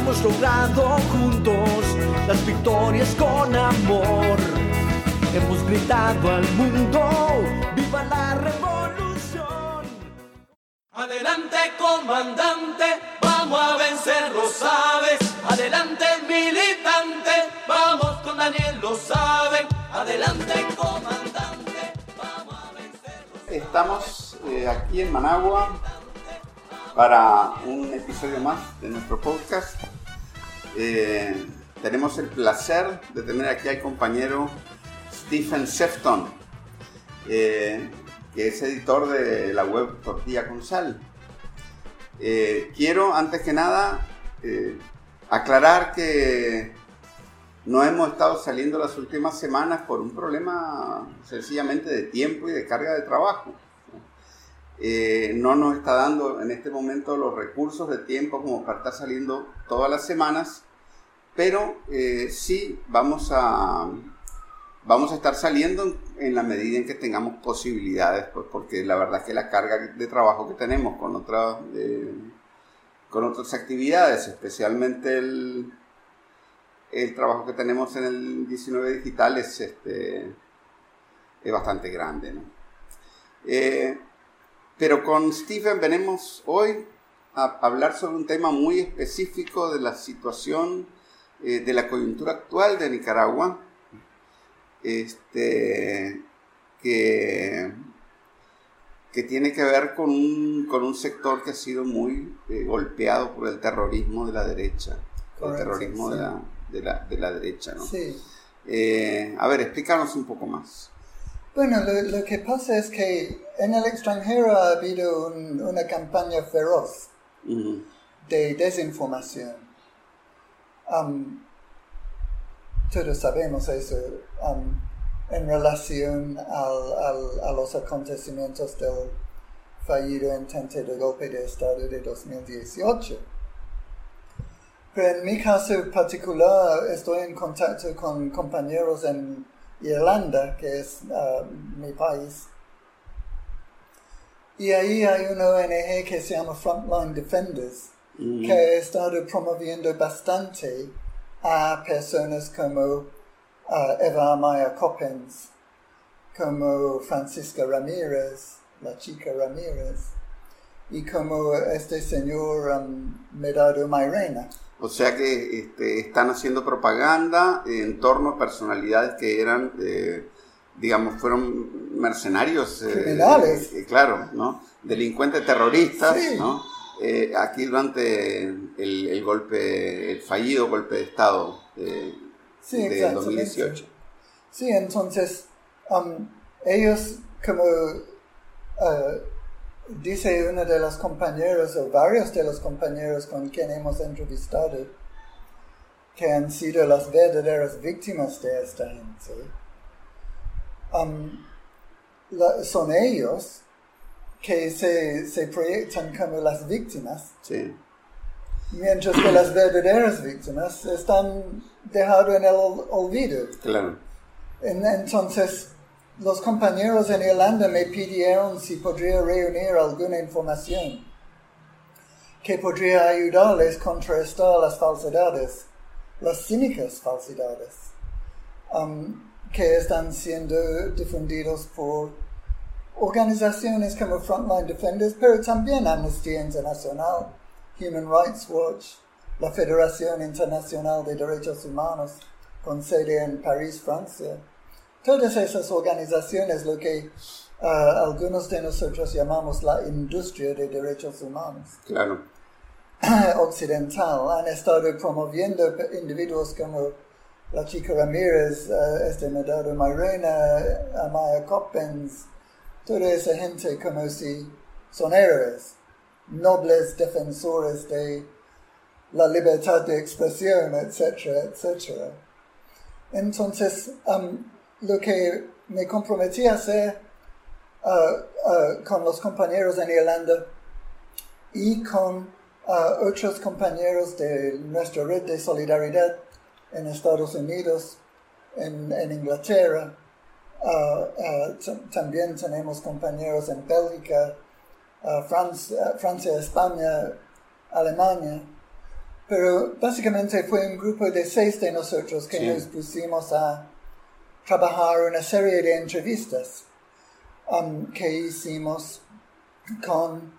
Hemos logrado juntos las victorias con amor. Hemos gritado al mundo, viva la revolución. Adelante comandante, vamos a vencer, lo sabes. Adelante militante, vamos con Daniel, lo saben. Adelante comandante. Estamos eh, aquí en Managua para un episodio más de nuestro podcast. Eh, tenemos el placer de tener aquí al compañero Stephen Sefton, eh, que es editor de la web Tortilla con Sal. quiero, antes que nada, aclarar que no hemos estado saliendo las últimas semanas por un problema sencillamente de tiempo y de carga de trabajo. Eh, no nos está dando en este momento los recursos de tiempo como para estar saliendo todas las semanas, pero eh, sí vamos a, vamos a estar saliendo en, la medida en que tengamos posibilidades, pues porque la verdad es que la carga de trabajo que tenemos con, otras eh, con otras actividades, especialmente el, el trabajo que tenemos en el 19 digital es, este, es bastante grande. Eh, pero con Stephen venimos hoy a hablar sobre un tema muy específico de la situación eh, de la coyuntura actual de Nicaragua, este, que, que tiene que ver con un, con un sector que ha sido muy eh, golpeado por el terrorismo de la derecha, el terrorismo de la de la, de la derecha, ¿no? Sí. Eh, a ver, explícanos un poco más. Bueno, lo, lo, que pasa es que en el extranjero ha habido un, una campaña feroz uh -huh. de desinformación. Um, todos sabemos eso um, en relación al, al, a los acontecimientos del fallido intento de golpe de Estado de 2018. Pero en mi caso particular estoy en contacto con compañeros en Irlanda, que es uh, mi país. Y ahí hay una ONG que se llama Frontline Defenders, mm. que ha estado promoviendo bastante a personas como uh, Eva Amaya Coppens, como Francisca Ramírez, la chica Ramírez, y como este señor um, Medado Mairena. O sea que este, están haciendo propaganda en torno a personalidades que eran, eh, digamos, fueron mercenarios. Eh, Criminales. Eh, claro, ¿no? Delincuentes terroristas, sí. ¿no? Eh, aquí durante el, el, golpe, el fallido golpe de Estado sí, de 2018. Sí, entonces um, ellos como... Uh, dice uno de los compañeros o varios de los compañeros con quien hemos entrevistado que han sido las verdaderas víctimas de esta gente, um, la, son ellos que se, se, proyectan como las víctimas, sí. mientras que las verdaderas víctimas están dejadas en el olvido. Claro. Entonces, los compañeros en Irlanda me pidieron si podría reunir alguna información que podría ayudarles a contrastar las falsedades, las cínicas falsedades, um, que están siendo difundidos por organizaciones como Frontline Defenders, pero también Amnesty International, Human Rights Watch, la Federación Internacional de Derechos Humanos, con sede en París, Francia Todas esas organizaciones, lo que uh, algunos de nosotros llamamos la industria de derechos humanos. Claro. occidental, han estado promoviendo individuos como la chica Ramírez, uh, este Medado Mairena, Amaya Coppens, toda esa gente como si son héroes. nobles defensores de la libertad de expresión, etcétera, etcétera. Entonces, um, lo que me comprometí a hacer uh, uh, con los compañeros en Irlanda y con uh, otros compañeros de nuestra red de solidaridad en Estados Unidos, en, en Inglaterra, también tenemos compañeros en Bélgica, Francia, Francia, España, Alemania. Pero básicamente fue un grupo de seis de nosotros que nos pusimos a trabajar una serie de entrevistas um, que hicimos con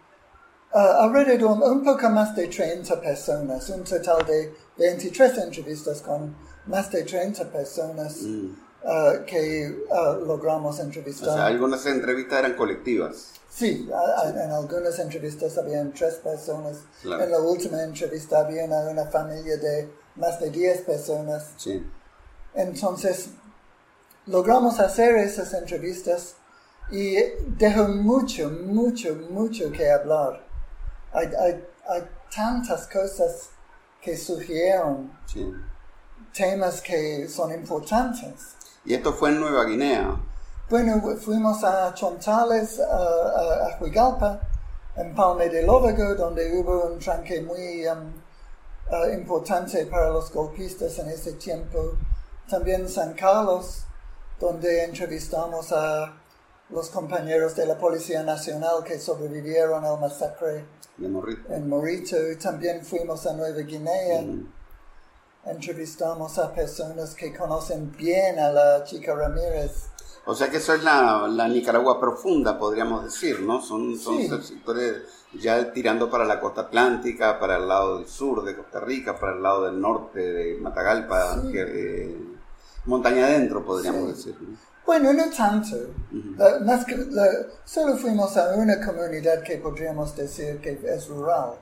uh, alrededor un poco más de 30 personas, un total de 23 entrevistas con más de 30 personas mm. uh, que uh, logramos entrevistar. O sea, algunas entrevistas eran colectivas. Sí, en algunas entrevistas habían tres personas. En la última entrevista había una, una, familia de más de 10 personas. Sí. Entonces, logramos hacer esas entrevistas y dejó mucho, mucho, mucho que hablar. Hay, hay, hay tantas cosas que surgieron, temas que son importantes. ¿Y esto fue en Nueva Guinea? Bueno, fuimos a Chontales, a, a, Huigalpa, en Palme de Lóvago, donde hubo un tranque muy um, uh, importante para los golpistas en ese tiempo. También San Carlos, donde entrevistamos a los compañeros de la Policía Nacional que sobrevivieron al masacre en Morito. Y también fuimos a Nueva Guinea. Entrevistamos a personas que conocen bien a la chica Ramírez. O sea que eso es la, la Nicaragua profunda, podríamos decir, ¿no? Son, son sectores ya tirando para la costa atlántica, para el lado del sur de Costa Rica, para el lado del norte de Matagalpa, eh, montaña adentro, podríamos decir. Bueno, no tanto. más que, solo fuimos a una comunidad que podríamos decir que es rural,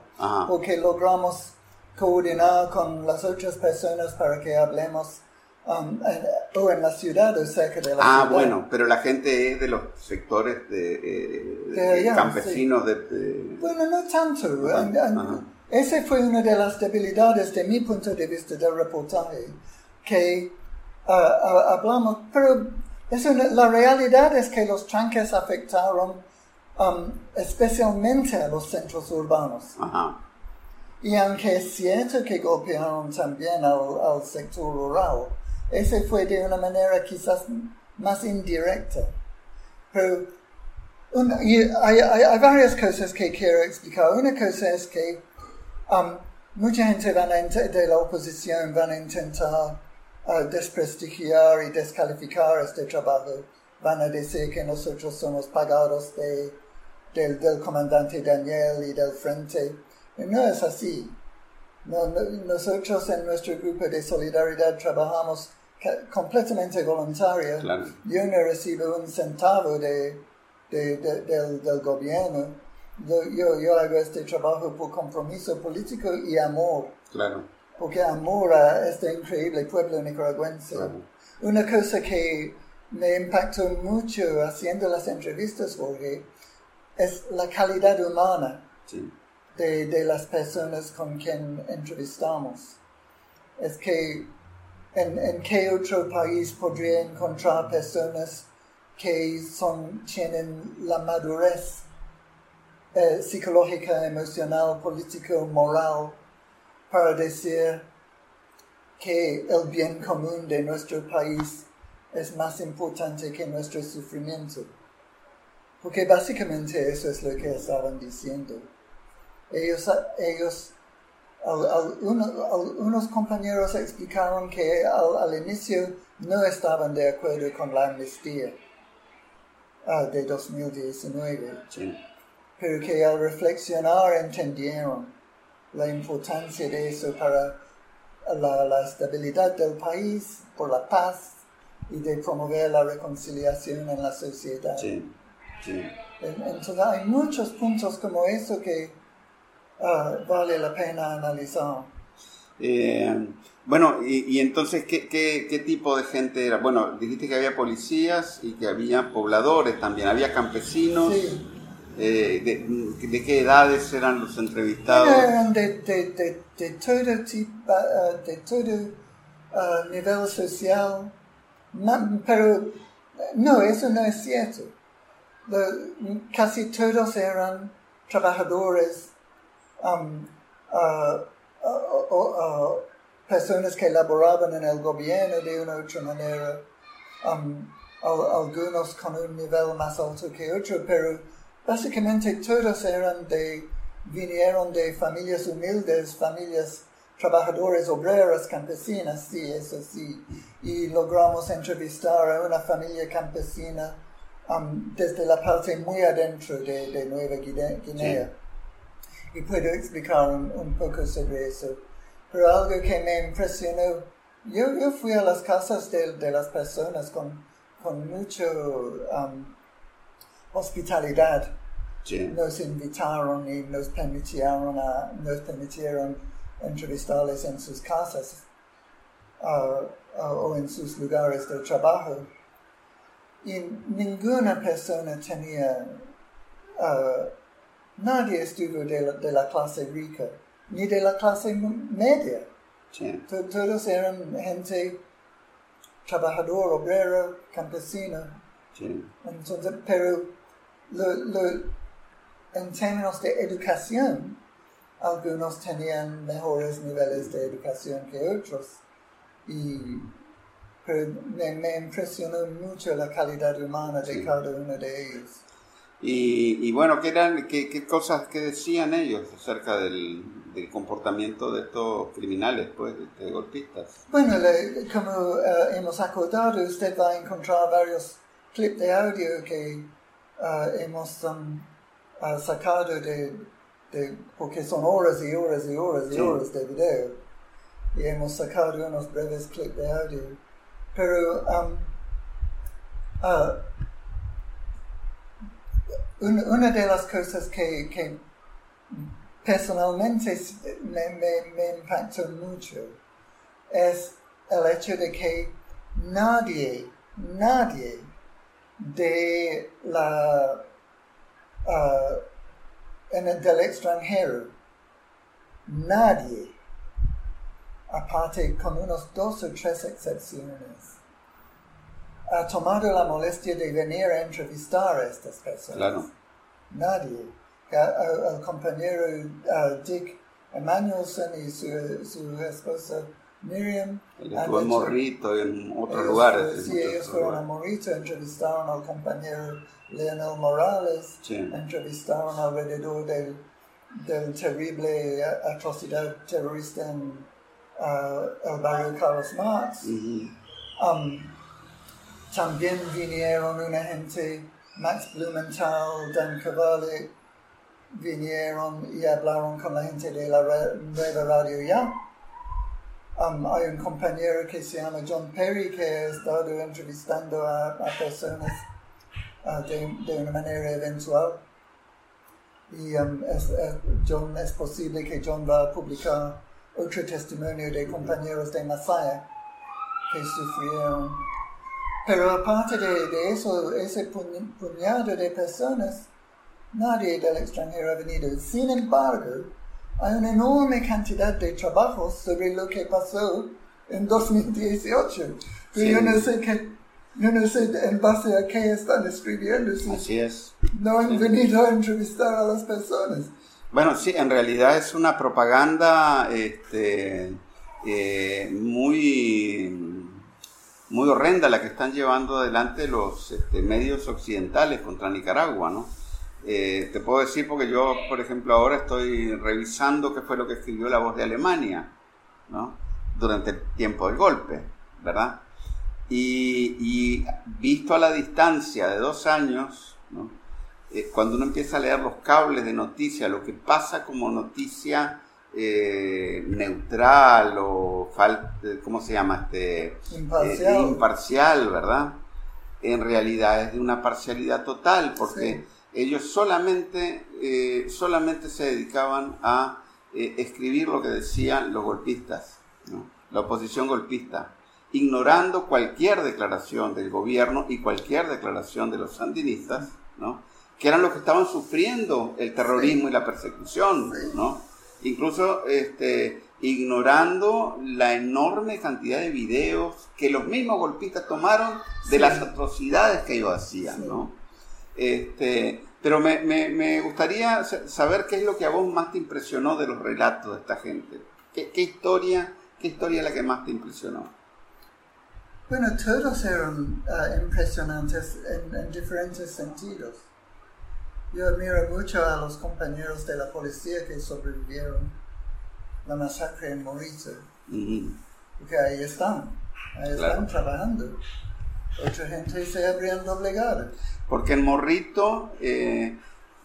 porque logramos coordinar con las otras personas para que hablemos um, en, o en la ciudad o cerca de la ah, ciudad. Ah, bueno, pero la gente es de los sectores de, eh, campesinos de, Bueno, no tanto. esa fue una de las debilidades de mi punto de vista del reportaje, que uh, uh, hablamos, pero la realidad es que los tranques afectaron um, especialmente a los centros urbanos. Y aunque es cierto que golpearon también al, sector rural, ese fue de una manera quizás más indirecta. Pero hay, varias cosas que quiero explicar. Una cosa es que um, mucha gente de la oposición van a intentar desprestigiar y descalificar este trabajo. Van a decir que nosotros somos pagados de, del, comandante Daniel y del frente. No es así. nosotros en nuestro grupo de solidaridad trabajamos completamente voluntario. Yo no recibo un centavo de, del, del, gobierno. Yo, yo hago este trabajo por compromiso político y amor. Claro porque amor a este increíble pueblo nicaragüense. Una cosa que me impactó mucho haciendo las entrevistas, Jorge, es la calidad humana de, las personas con quien entrevistamos. Es que en, qué otro país podría encontrar personas que son, tienen la madurez eh, psicológica, emocional, político, moral para decir que el bien común de nuestro país es más importante que nuestro sufrimiento. Porque básicamente eso es lo que estaban diciendo. Ellos, ellos unos compañeros explicaron que al, inicio no estaban de acuerdo con la amnistía ah, de 2019, pero que al reflexionar entendieron la importancia de eso para la, estabilidad del país, por la paz y de promover la reconciliación en la sociedad. Sí, sí. Entonces hay muchos puntos como eso que ah, vale la pena analizar. Eh, bueno, y, entonces, ¿qué, ¿qué, tipo de gente era? Bueno, dijiste que había policías y que había pobladores también, había campesinos. Sí. Eh, de, qué edades eran los entrevistados? Eran de, de, de, todo tipo, uh, de todo uh, nivel social, pero no, eso no es cierto. Casi todos eran trabajadores, um, uh, personas que laboraban en el gobierno de una u otra manera, um, algunos con un nivel más alto que otro, pero básicamente todos eran de, vinieron de familias humildes, familias trabajadores, obreras, campesinas, sí, eso sí. Y logramos entrevistar a una familia campesina um, desde la parte muy adentro de, Nueva Guinea. Y puedo explicar un, poco sobre eso. Pero algo que me impresionó, yo, yo fui a las casas de, de las personas con, con mucha um, hospitalidad. Nos invitaron y nos permitieron, a, nos permitieron entrevistarles en sus casas uh, uh, o en sus lugares de trabajo. Y ninguna persona tenía, uh, nadie estuvo de la, de la, clase rica, ni de la clase media. Todos eran gente trabajador, obrero, campesina. Entonces, pero en términos de educación, algunos tenían mejores niveles de educación que otros. Y pero me, impresionó mucho la calidad humana de cada uno de ellos. Y, bueno, ¿qué, eran, qué, cosas que decían ellos acerca del, comportamiento de estos criminales, pues, de golpistas? Bueno, como eh, hemos acordado, usted va a encontrar varios clips de audio que eh, hemos um, uh, sacado de, porque son horas y horas y horas y horas de video. Y hemos sacado unos breves clips de audio. Pero um, uh, una de las cosas que, que personalmente me, me, me impactó mucho es el hecho de que nadie, nadie de la uh, en el del extranjero, nadie, aparte con unos dos o tres excepciones, ha tomado la molestia de venir a entrevistar a estas personas. Claro. Nadie. El, compañero uh, Dick Emanuelson y su, su esposa Miriam. estuvo en Morrito y en otros lugares. Sí, ellos fueron a Morrito, entrevistaron al compañero Leonel Morales, entrevistaron alrededor del, del terrible atrocidad terrorista en uh, el barrio Carlos Marx. Um, también vinieron una gente, Max Blumenthal, Dan Cavalli, vinieron y hablaron con la gente de la nueva radio ya. Um, hay un compañero que se llama John Perry que ha estado entrevistando a, personas uh, de, de, una manera eventual. Y um, es, John, es posible que John va a publicar otro testimonio de compañeros de Masaya que sufrieron. Pero aparte de, de eso, ese puñado de personas, nadie del extranjero ha venido. Sin embargo, hay una enorme cantidad de trabajos sobre lo que pasó en 2018. Pero yo no sé qué, yo no sé en base a qué están escribiendo. Así es. No han venido a entrevistar a las personas. Bueno, sí, en realidad es una propaganda este, eh, muy, muy horrenda la que están llevando adelante los este, medios occidentales contra Nicaragua, ¿no? Eh, te puedo decir porque yo, por ejemplo, ahora estoy revisando qué fue lo que escribió la voz de Alemania, ¿no? Durante el tiempo del golpe, ¿verdad? Y, visto a la distancia de dos años, ¿no? Eh, cuando uno empieza a leer los cables de noticia, lo que pasa como noticia eh, neutral o, ¿cómo se llama? Este, imparcial. imparcial, ¿verdad? En realidad es de una parcialidad total, porque ellos solamente, eh, solamente se dedicaban a eh, escribir lo que decían los golpistas, la oposición golpista, ignorando cualquier declaración del gobierno y cualquier declaración de los sandinistas, que eran los que estaban sufriendo el terrorismo y la persecución, ¿no? Incluso este, ignorando la enorme cantidad de videos que los mismos golpistas tomaron de las atrocidades que ellos hacían, ¿no? Este, pero me, me, me, gustaría saber qué es lo que a vos más te impresionó de los relatos de esta gente. ¿Qué, qué historia, qué historia es la que más te impresionó? Bueno, todos eran uh, impresionantes en, en diferentes sentidos. Yo admiro mucho a los compañeros de la policía que sobrevivieron la masacre en Morito. Porque ahí están, ahí están trabajando. Otra gente se habrían doblegado. Porque en Morrito eh,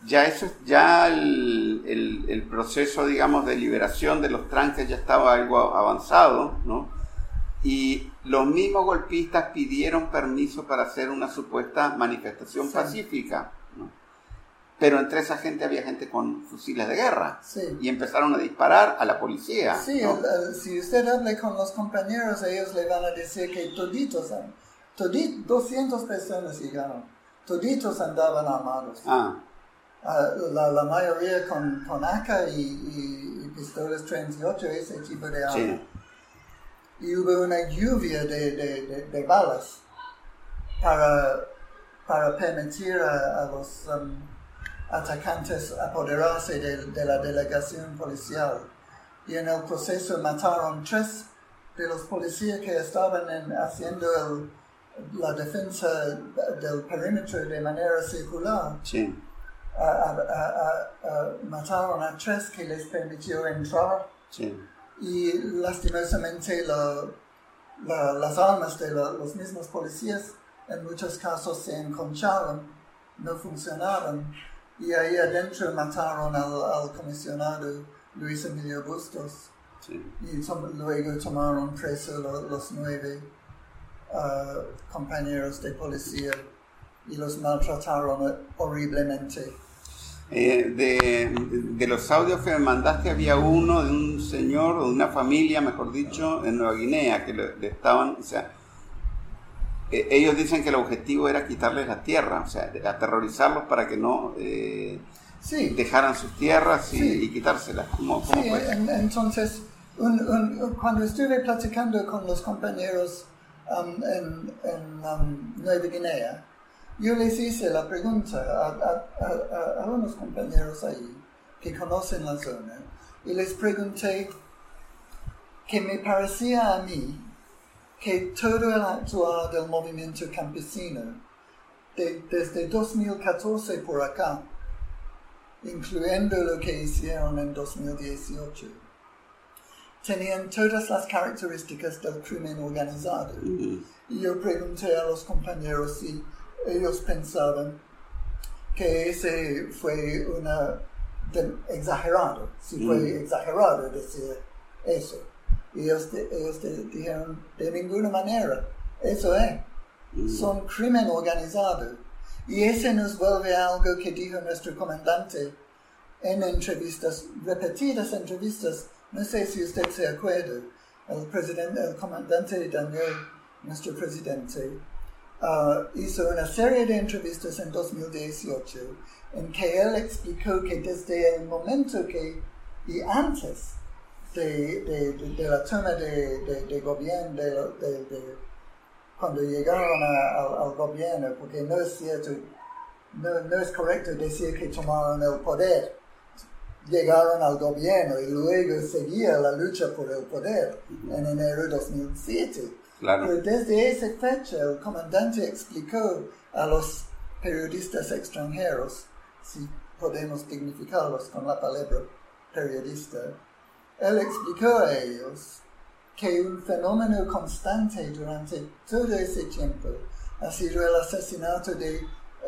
ya eso ya el, el, el, proceso, digamos, de liberación de los tranques ya estaba algo avanzado, ¿no? Y los mismos golpistas pidieron permiso para hacer una supuesta manifestación pacífica pero entre esa gente había gente con fusiles de guerra. Y empezaron a disparar a la policía. Sí, si usted habla con los compañeros, ellos le van a decir que toditos, todit, 200 personas llegaron, toditos andaban armados. Ah. ah. la, la, mayoría con, con AK y, y, pistolas 38, ese tipo de armas. Y hubo una lluvia de, de, de, balas para, para permitir a, los... Um, atacantes apoderarse de, de, la delegación policial. Y en el proceso mataron tres de los policías que estaban haciendo la defensa del perímetro de manera circular. Sí. mataron a tres que les permitió entrar. Sí. Y lastimosamente las armas de los mismos policías en muchos casos se enconcharon, no funcionaron y ahí adentro mataron al, comisionado Luis Emilio Bustos. Y luego tomaron preso los, nueve uh, compañeros de policía y los maltrataron horriblemente. Eh, de, los audios que me mandaste había uno de un señor o de una familia, mejor dicho, en Nueva Guinea, que le, estaban, o sea, eh, ellos dicen que el objetivo era quitarles la tierra, o sea, aterrorizarlos para que no eh, dejaran sus tierras y, quitárselas. sí, entonces, cuando estuve platicando con los compañeros um, en, um, Nueva Guinea, yo les hice la pregunta a, a unos compañeros ahí que conocen la zona y les pregunté que me parecía a mí que todo el actuar del movimiento campesino, desde 2014 por acá, incluyendo lo que hicieron en 2018, tenían todas las características del crimen organizado. Y yo pregunté a los compañeros si ellos pensaban que ese fue una exagerado, si fue exagerado decir eso. Y ellos, dijeron, de ninguna manera, eso es. Mm. Son crimen organizado. Y ese nos vuelve a algo que dijo nuestro comandante en entrevistas, repetidas entrevistas, no sé si usted se acuerda, el, presidente, el comandante Daniel, nuestro presidente, uh, hizo una serie de entrevistas en 2018 en que él explicó que desde el momento que, y antes, de, de, la zona de, gobierno, de, cuando llegaron al gobierno, porque no es no, no, es correcto decir que tomaron el poder. Llegaron al gobierno y luego seguía la lucha por el poder en enero de 2007. Pero desde esa fecha el comandante explicó a los periodistas extranjeros, si podemos dignificarlos con la palabra periodista, él explicó a ellos que un fenómeno constante durante todo ese tiempo ha sido el asesinato de,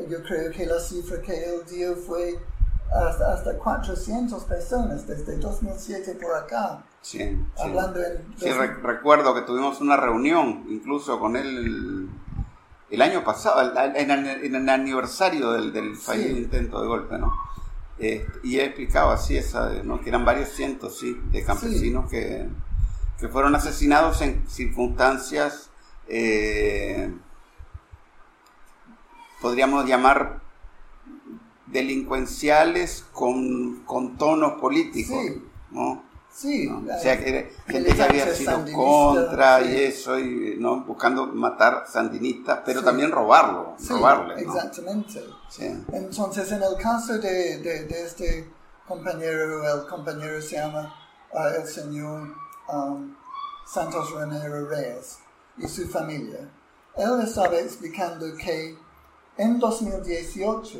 yo creo que la cifra que él dio fue hasta, hasta 400 personas desde 2007 por acá. Sí, Hablando sí. recuerdo que tuvimos una reunión incluso con él el, año pasado, en el, aniversario del, del fallido intento de golpe, ¿no? Eh, y he explicado así esa, ¿no? que eran varios cientos sí, de campesinos que, que, fueron asesinados en circunstancias, eh, podríamos llamar delincuenciales con, con tonos políticos, Sí. ¿no? Sí, ¿no? O sea, que gente que había sido contra sí. y eso, y, ¿no? buscando matar sandinistas, pero Sí. también robarlo, Sí, robarle, ¿no? exactamente. Sí. Entonces, en el caso de, de- de este compañero, el compañero se llama ah, el señor um, Santos Romero Reyes y su familia. Él estaba explicando que en 2018,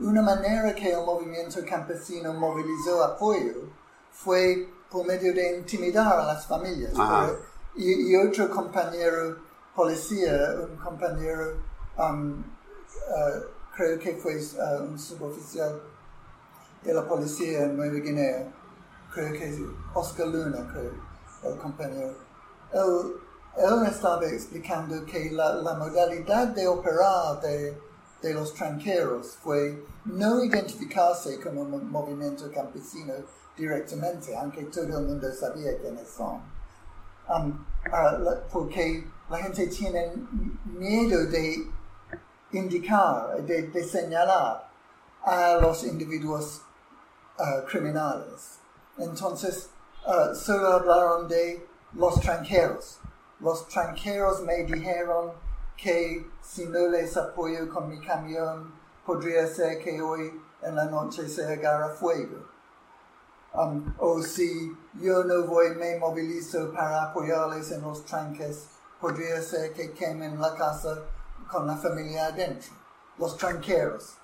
una manera que el movimiento campesino movilizó apoyo fue por medio de intimidar a las familias. Y, y otro compañero policía, un compañero um, uh, creo que fue uh, un suboficial de la policía en Nueva Guinea, creo que es Oscar Luna, creo, el compañero. Él, él estaba explicando que la, la modalidad de operar de, de los tranqueros fue no identificarse como un movimiento campesino directamente, aunque todo el mundo sabía quiénes son. Um, porque la gente tiene miedo de indicar, de, señalar a los individuos ah, criminales. Entonces, ah, solo hablaron de los tranqueros. Los tranqueros me dijeron que si no les apoyo con mi camión, podría ser que hoy en la noche se agarra fuego. Um, o si yo no voy, me movilizo para apoyarles en los tranques, podría ser que quemen la casa con la familia adentro. Los tranqueros,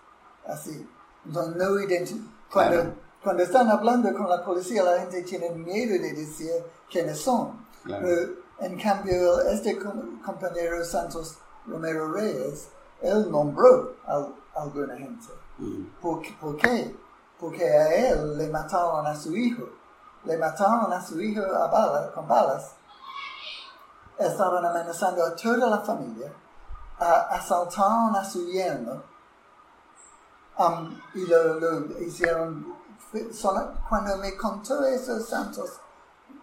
así. Entonces, no identi- cuando, Claro. cuando están hablando con la policía, la gente tiene miedo de decir quiénes son. Claro. Pero, en cambio, este com- compañero Santos Romero Reyes, él nombró a alguna gente. Mm. ¿Por, qué- por qué? Porque a él le mataron a su hijo. Le mataron a su hijo a bala, con balas. Estaban amenazando a toda la familia. a- asaltaron a su yerno. um, y lo, lo hicieron. solo- cuando me contó eso Santos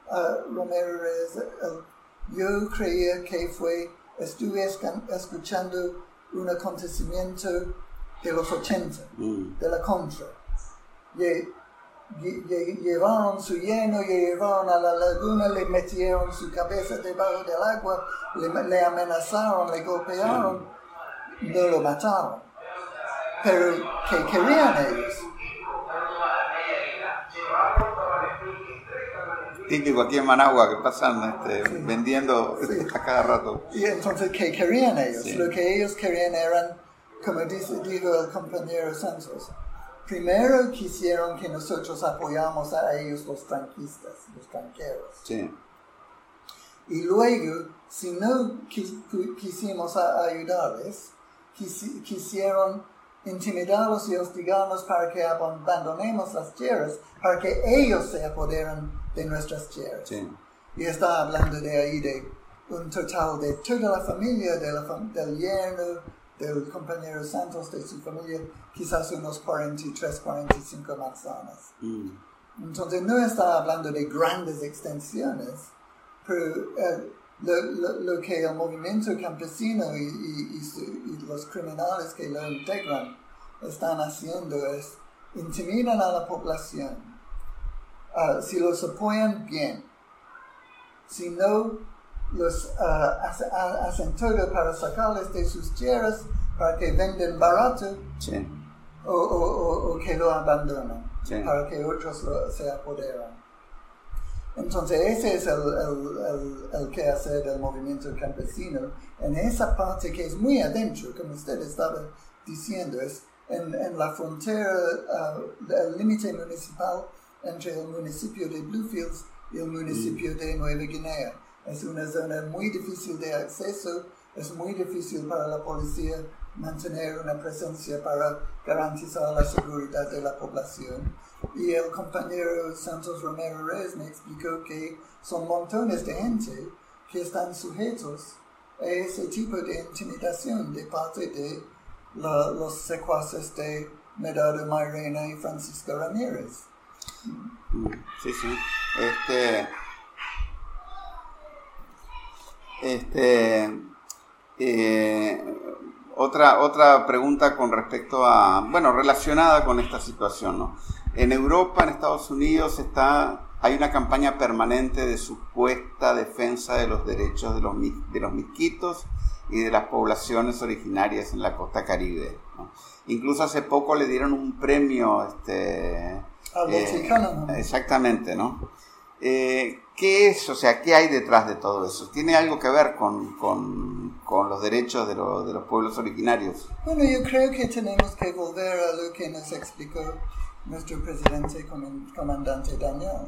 uh, Romero Reyes, el- yo creía que fue, estuve escuchando un acontecimiento de los 80 Mm. de la contra. Lle- lle- lle- llevaron su lleno, le llevaron a la laguna, le metieron su cabeza debajo del agua, le, le amenazaron, le golpearon, no lo mataron. Pero, ¿qué querían ellos? Típico aquí en Managua que pasan este, Sí. vendiendo Sí. a cada rato. Y entonces, ¿qué querían ellos? Sí. Lo que ellos querían eran, como dice, dijo el compañero Santos, primero quisieron que nosotros apoyamos a ellos los tranquistas, los tranqueros. Sí. Y luego, si no qui- qui- quisimos ayudarles, quisi- quisieron intimidarlos y hostigarnos para que abandonemos las tierras, para que ellos se apoderan de nuestras tierras. Sí. Y está hablando de ahí de un total de toda la familia, de la fam- del yerno, del compañero Santos, de su familia, quizás unos 43, 45 manzanas. Mm. Entonces no está hablando de grandes extensiones, pero eh, lo, lo- lo que el movimiento campesino y, y- y su- y los criminales que lo integran están haciendo es intimidan a la población. Ah, si los apoyan, bien. Si no, los ah, hace- ha- hacen todo para sacarles de sus tierras, para que venden barato, Sí. o, o- o- o que lo abandonan Sí. para que otros lo- se apoderan. Entonces ese es el, el, el, el quehacer del movimiento campesino en esa parte que es muy adentro, como usted estaba diciendo, es en, en la frontera, ah, el límite municipal entre el municipio de Bluefields y el municipio de Nueva Guinea. Es una zona muy difícil de acceso, es muy difícil para la policía mantener una presencia para garantizar la seguridad de la población. Y el compañero Santos Romero Reyes me explicó que son montones de gente que están sujetos a ese tipo de intimidación de parte de la- los secuaces de Medado Mairena y Francisco Ramírez. Sí, sí. Este. Este. eh, Otra, otra pregunta con respecto a, bueno, relacionada con esta situación, ¿no? En Europa, en Estados Unidos, está, hay una campaña permanente de supuesta defensa de los derechos de los, de los misquitos y de las poblaciones originarias en la costa caribe. Incluso hace poco le dieron un premio, este, eh, exactamente, ¿no? Eh, ¿Qué es, o sea, qué hay detrás de todo eso? ¿Tiene algo que ver con, con, con los derechos de, de, los pueblos originarios? Bueno, yo creo que tenemos que volver a lo que nos explicó nuestro presidente comandante Daniel.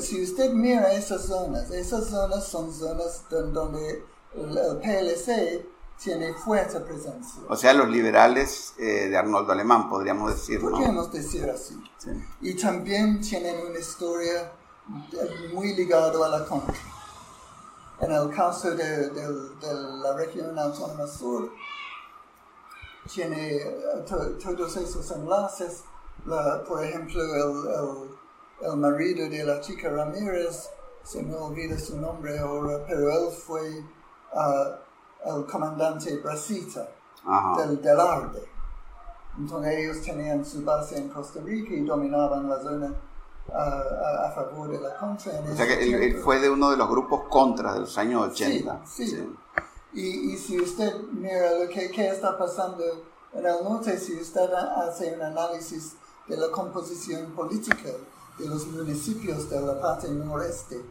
si usted mira esas zonas, esas zonas son zonas donde el PLC tiene fuerte presencia. O sea, los liberales eh, de Arnoldo Alemán, podríamos decir. Podríamos decir así. Y también tienen una historia muy ligada a la contra. En el caso de, la región autónoma sur, tiene eh, todos esos enlaces. Por ejemplo, el, el, marido de la chica Ramírez, se me olvida su nombre ahora, pero él fue el comandante Brasita del, del Arde. Entonces ellos tenían su base en Costa Rica y dominaban la zona a, favor de la contra. o sea que él, fue de uno de los grupos contra de los años 80. Sí, sí. Y, y, si usted mira lo que, está pasando en el norte, si usted hace un análisis de la composición política de los municipios de la parte noreste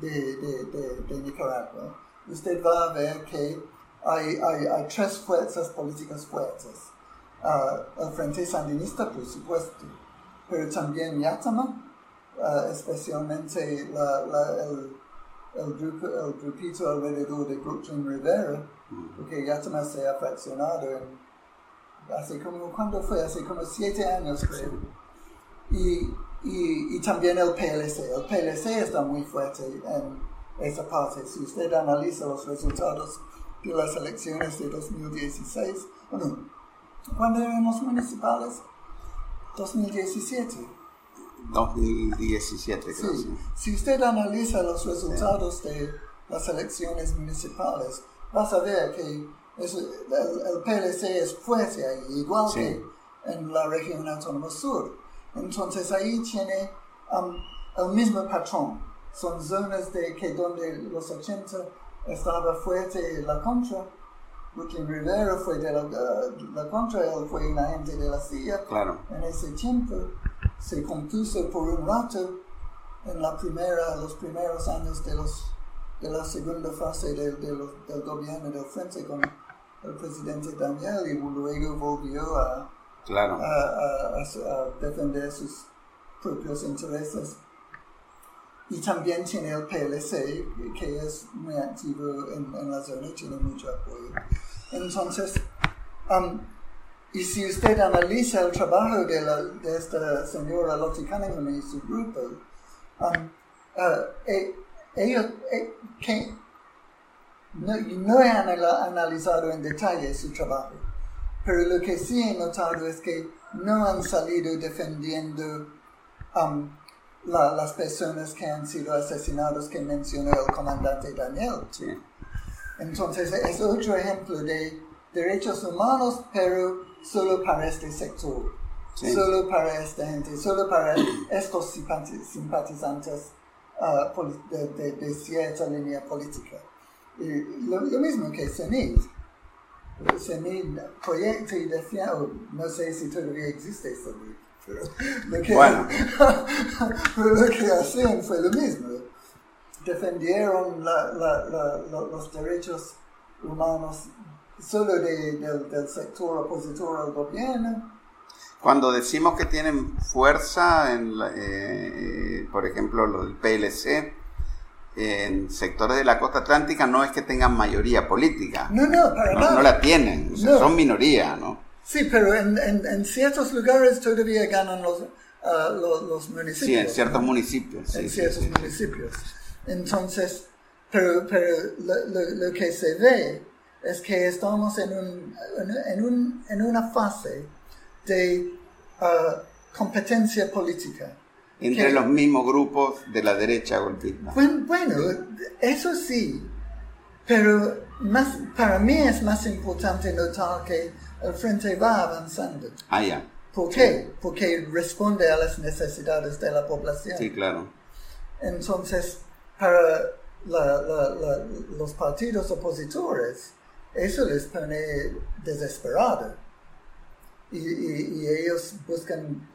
de, de, de Nicaragua, usted va a ver que hay, hay, hay tres fuerzas políticas fuertes. Uh, el Frente Sandinista, por supuesto, pero también Yatama, uh, especialmente la, la, el, el, grupo, el, grupito alrededor de Brooklyn Rivera, porque Yatama se ha fraccionado en, hace como, ¿cuándo fue? Hace como siete años, creo. Y, y, y también el PLC. El PLC está muy fuerte en esa parte. Si usted analiza los resultados de las elecciones de 2016, bueno, ¿cuándo eran los municipales? 2017. 2017, creo. Sí. Si usted analiza los resultados de las elecciones municipales, vas a ver que el, PLC es fuerte ahí, igual que en la región autónoma sur. Entonces ahí tiene um, el mismo patrón son zonas de que donde los 80 estaba fuerte la contra. Joaquín Rivera fue de la, contra, él fue un agente de la CIA. Claro. En ese tiempo se compuso por un rato en la primera, los primeros años de, los, de la segunda fase de, del gobierno del frente con el presidente Daniel y luego volvió a, claro. a, a defender sus propios intereses y también tiene el PLC, que es muy activo en, la zona tiene mucho apoyo. Entonces, um, y si usted analiza el trabajo de, la, de esta señora Lottie Cunningham y su grupo, um, uh, eh, ellos, eh, que no, no he analizado en detalle su trabajo, pero lo que sí he notado es que no han salido defendiendo um, las personas que han sido asesinados que mencionó el comandante Daniel. Entonces es otro ejemplo de derechos humanos, pero solo para este sector, solo para esta gente, solo para estos simpatizantes uh, de, cierta línea política. Y lo, mismo que CENID. CENID proyecta y defiende, no sé si todavía existe CENID, lo que, bueno. lo que hacían fue lo mismo. Defendieron los derechos humanos solo del sector opositor al gobierno. Cuando decimos que tienen fuerza, en eh, por ejemplo, lo del PLC, en sectores de la costa atlántica no es que tengan mayoría política. No, no, para nada. No la tienen, son minoría, ¿no? Sí, pero en, en, ciertos lugares todavía ganan los, uh, los, municipios. Sí, en ciertos municipios. en ciertos municipios. Entonces, pero, pero lo, lo, que se ve es que estamos en, un, en, un, en una fase de uh, competencia política. Entre los mismos grupos de la derecha golpista. Bueno, bueno, eso sí, Pero más, para mí es más importante notar que el frente va avanzando. Ah, ya. ¿Por qué? Porque responde a las necesidades de la población. Sí, claro. Entonces, para la- la- la- los partidos opositores, eso les pone desesperado. Y, y- y ellos buscan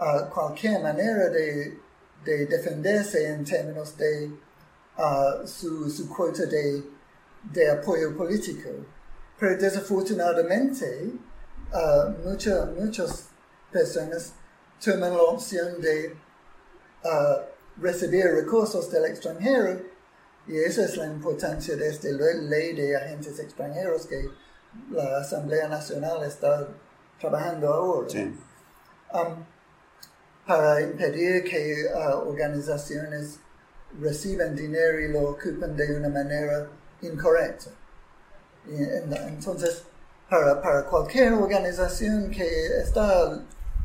ah, cualquier manera de, de defenderse en términos de ah, su, su cuota de, de apoyo político. Pero desafortunadamente, ah, mucha- muchas personas toman la opción de ah, recibir recursos del extranjero y esa es la importancia de esta le- ley de agentes extranjeros que la Asamblea Nacional está trabajando ahora Sí. um, para impedir que ah, organizaciones reciban dinero y lo ocupen de una manera incorrecta. Y en- entonces, para, para cualquier organización que está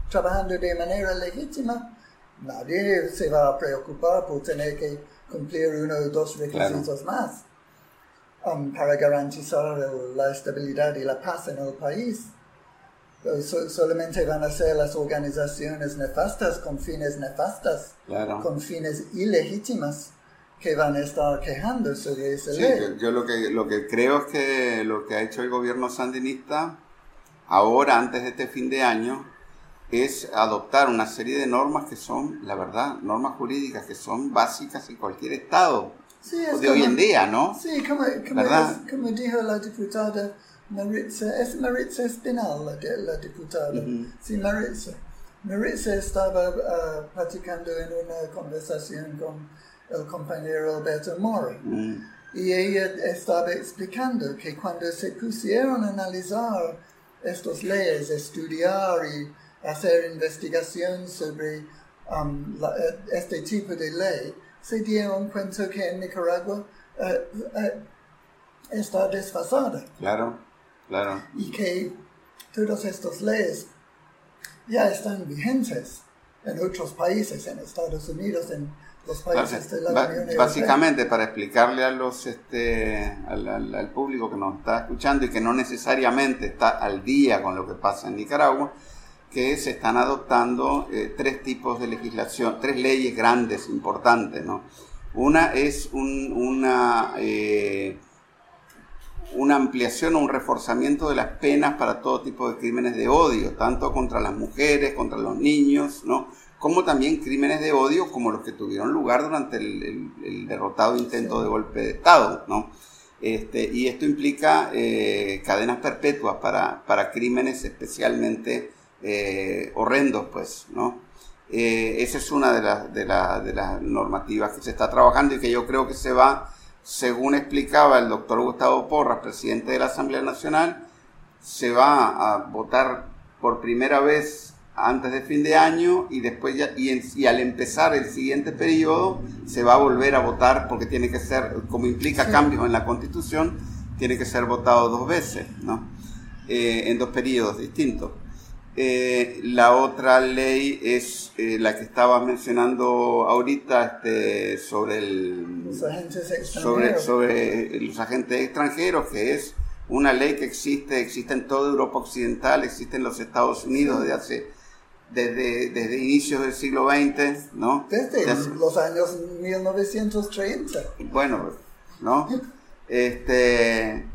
trabajando de manera legítima, nadie se va a preocupar por tener que cumplir uno o dos requisitos más um, para garantizar el- la estabilidad y la paz en el país. So- solamente van a ser las organizaciones nefastas con fines nefastas, Claro. con fines ilegítimas, que van a estar quejando sobre esa Sí, ley. yo, yo lo que lo que creo es que lo que ha hecho el gobierno sandinista ahora antes de este fin de año es adoptar una serie de normas que son, la verdad, normas jurídicas que son básicas en cualquier estado Sí, es de hoy como- en día, ¿no? Sí, como, como, es- como dijo la diputada Maritza, es Maritza Espinal, la, la diputada. Sí, Maritza. Maritza estaba ah, platicando en una conversación con el compañero Alberto Mora. Mm, Y ella estaba explicando que cuando se pusieron a analizar estas leyes, estudiar y hacer investigación sobre um, la- eh, este tipo de ley, se dieron cuenta que en Nicaragua eh, eh, está desfasada claro, claro. y que todas estas leyes ya están vigentes en otros países, en Estados Unidos, en los países de la Unión Europea. Básicamente para explicarle a los este al, al- al público que nos está escuchando y que no necesariamente está al día con lo que pasa en Nicaragua, que se están adoptando eh, tres tipos de legislación, tres leyes grandes, importantes, ¿no? Una es un- una eh, una ampliación o un reforzamiento de las penas para todo tipo de crímenes de odio, tanto contra las mujeres, contra los niños, ¿no? como también crímenes de odio como los que tuvieron lugar durante el, derrotado intento de golpe de Estado. ¿no? Este, y esto implica eh, cadenas perpetuas para, para crímenes especialmente eh, horrendos, pues, ¿no? Eh, esa es una de, las de, la- de las normativas que se está trabajando y que yo creo que se va, según explicaba el doctor Gustavo Porras, presidente de la Asamblea Nacional, se va a votar por primera vez antes de fin de año y después ya, y, en- y al empezar el siguiente periodo se va a volver a votar porque tiene que ser, como implica cambios en la constitución, tiene que ser votado dos veces, ¿no? Eh, en dos periodos distintos. Eh, la otra ley es eh, la que estaba mencionando ahorita este, sobre el Los agentes sobre, los agentes extranjeros, que es una ley que existe, existe en toda Europa Occidental, existe en los Estados Unidos desde hace, desde, desde inicios del siglo XX, ¿no? Desde los años 1930. bueno, ¿no? Este,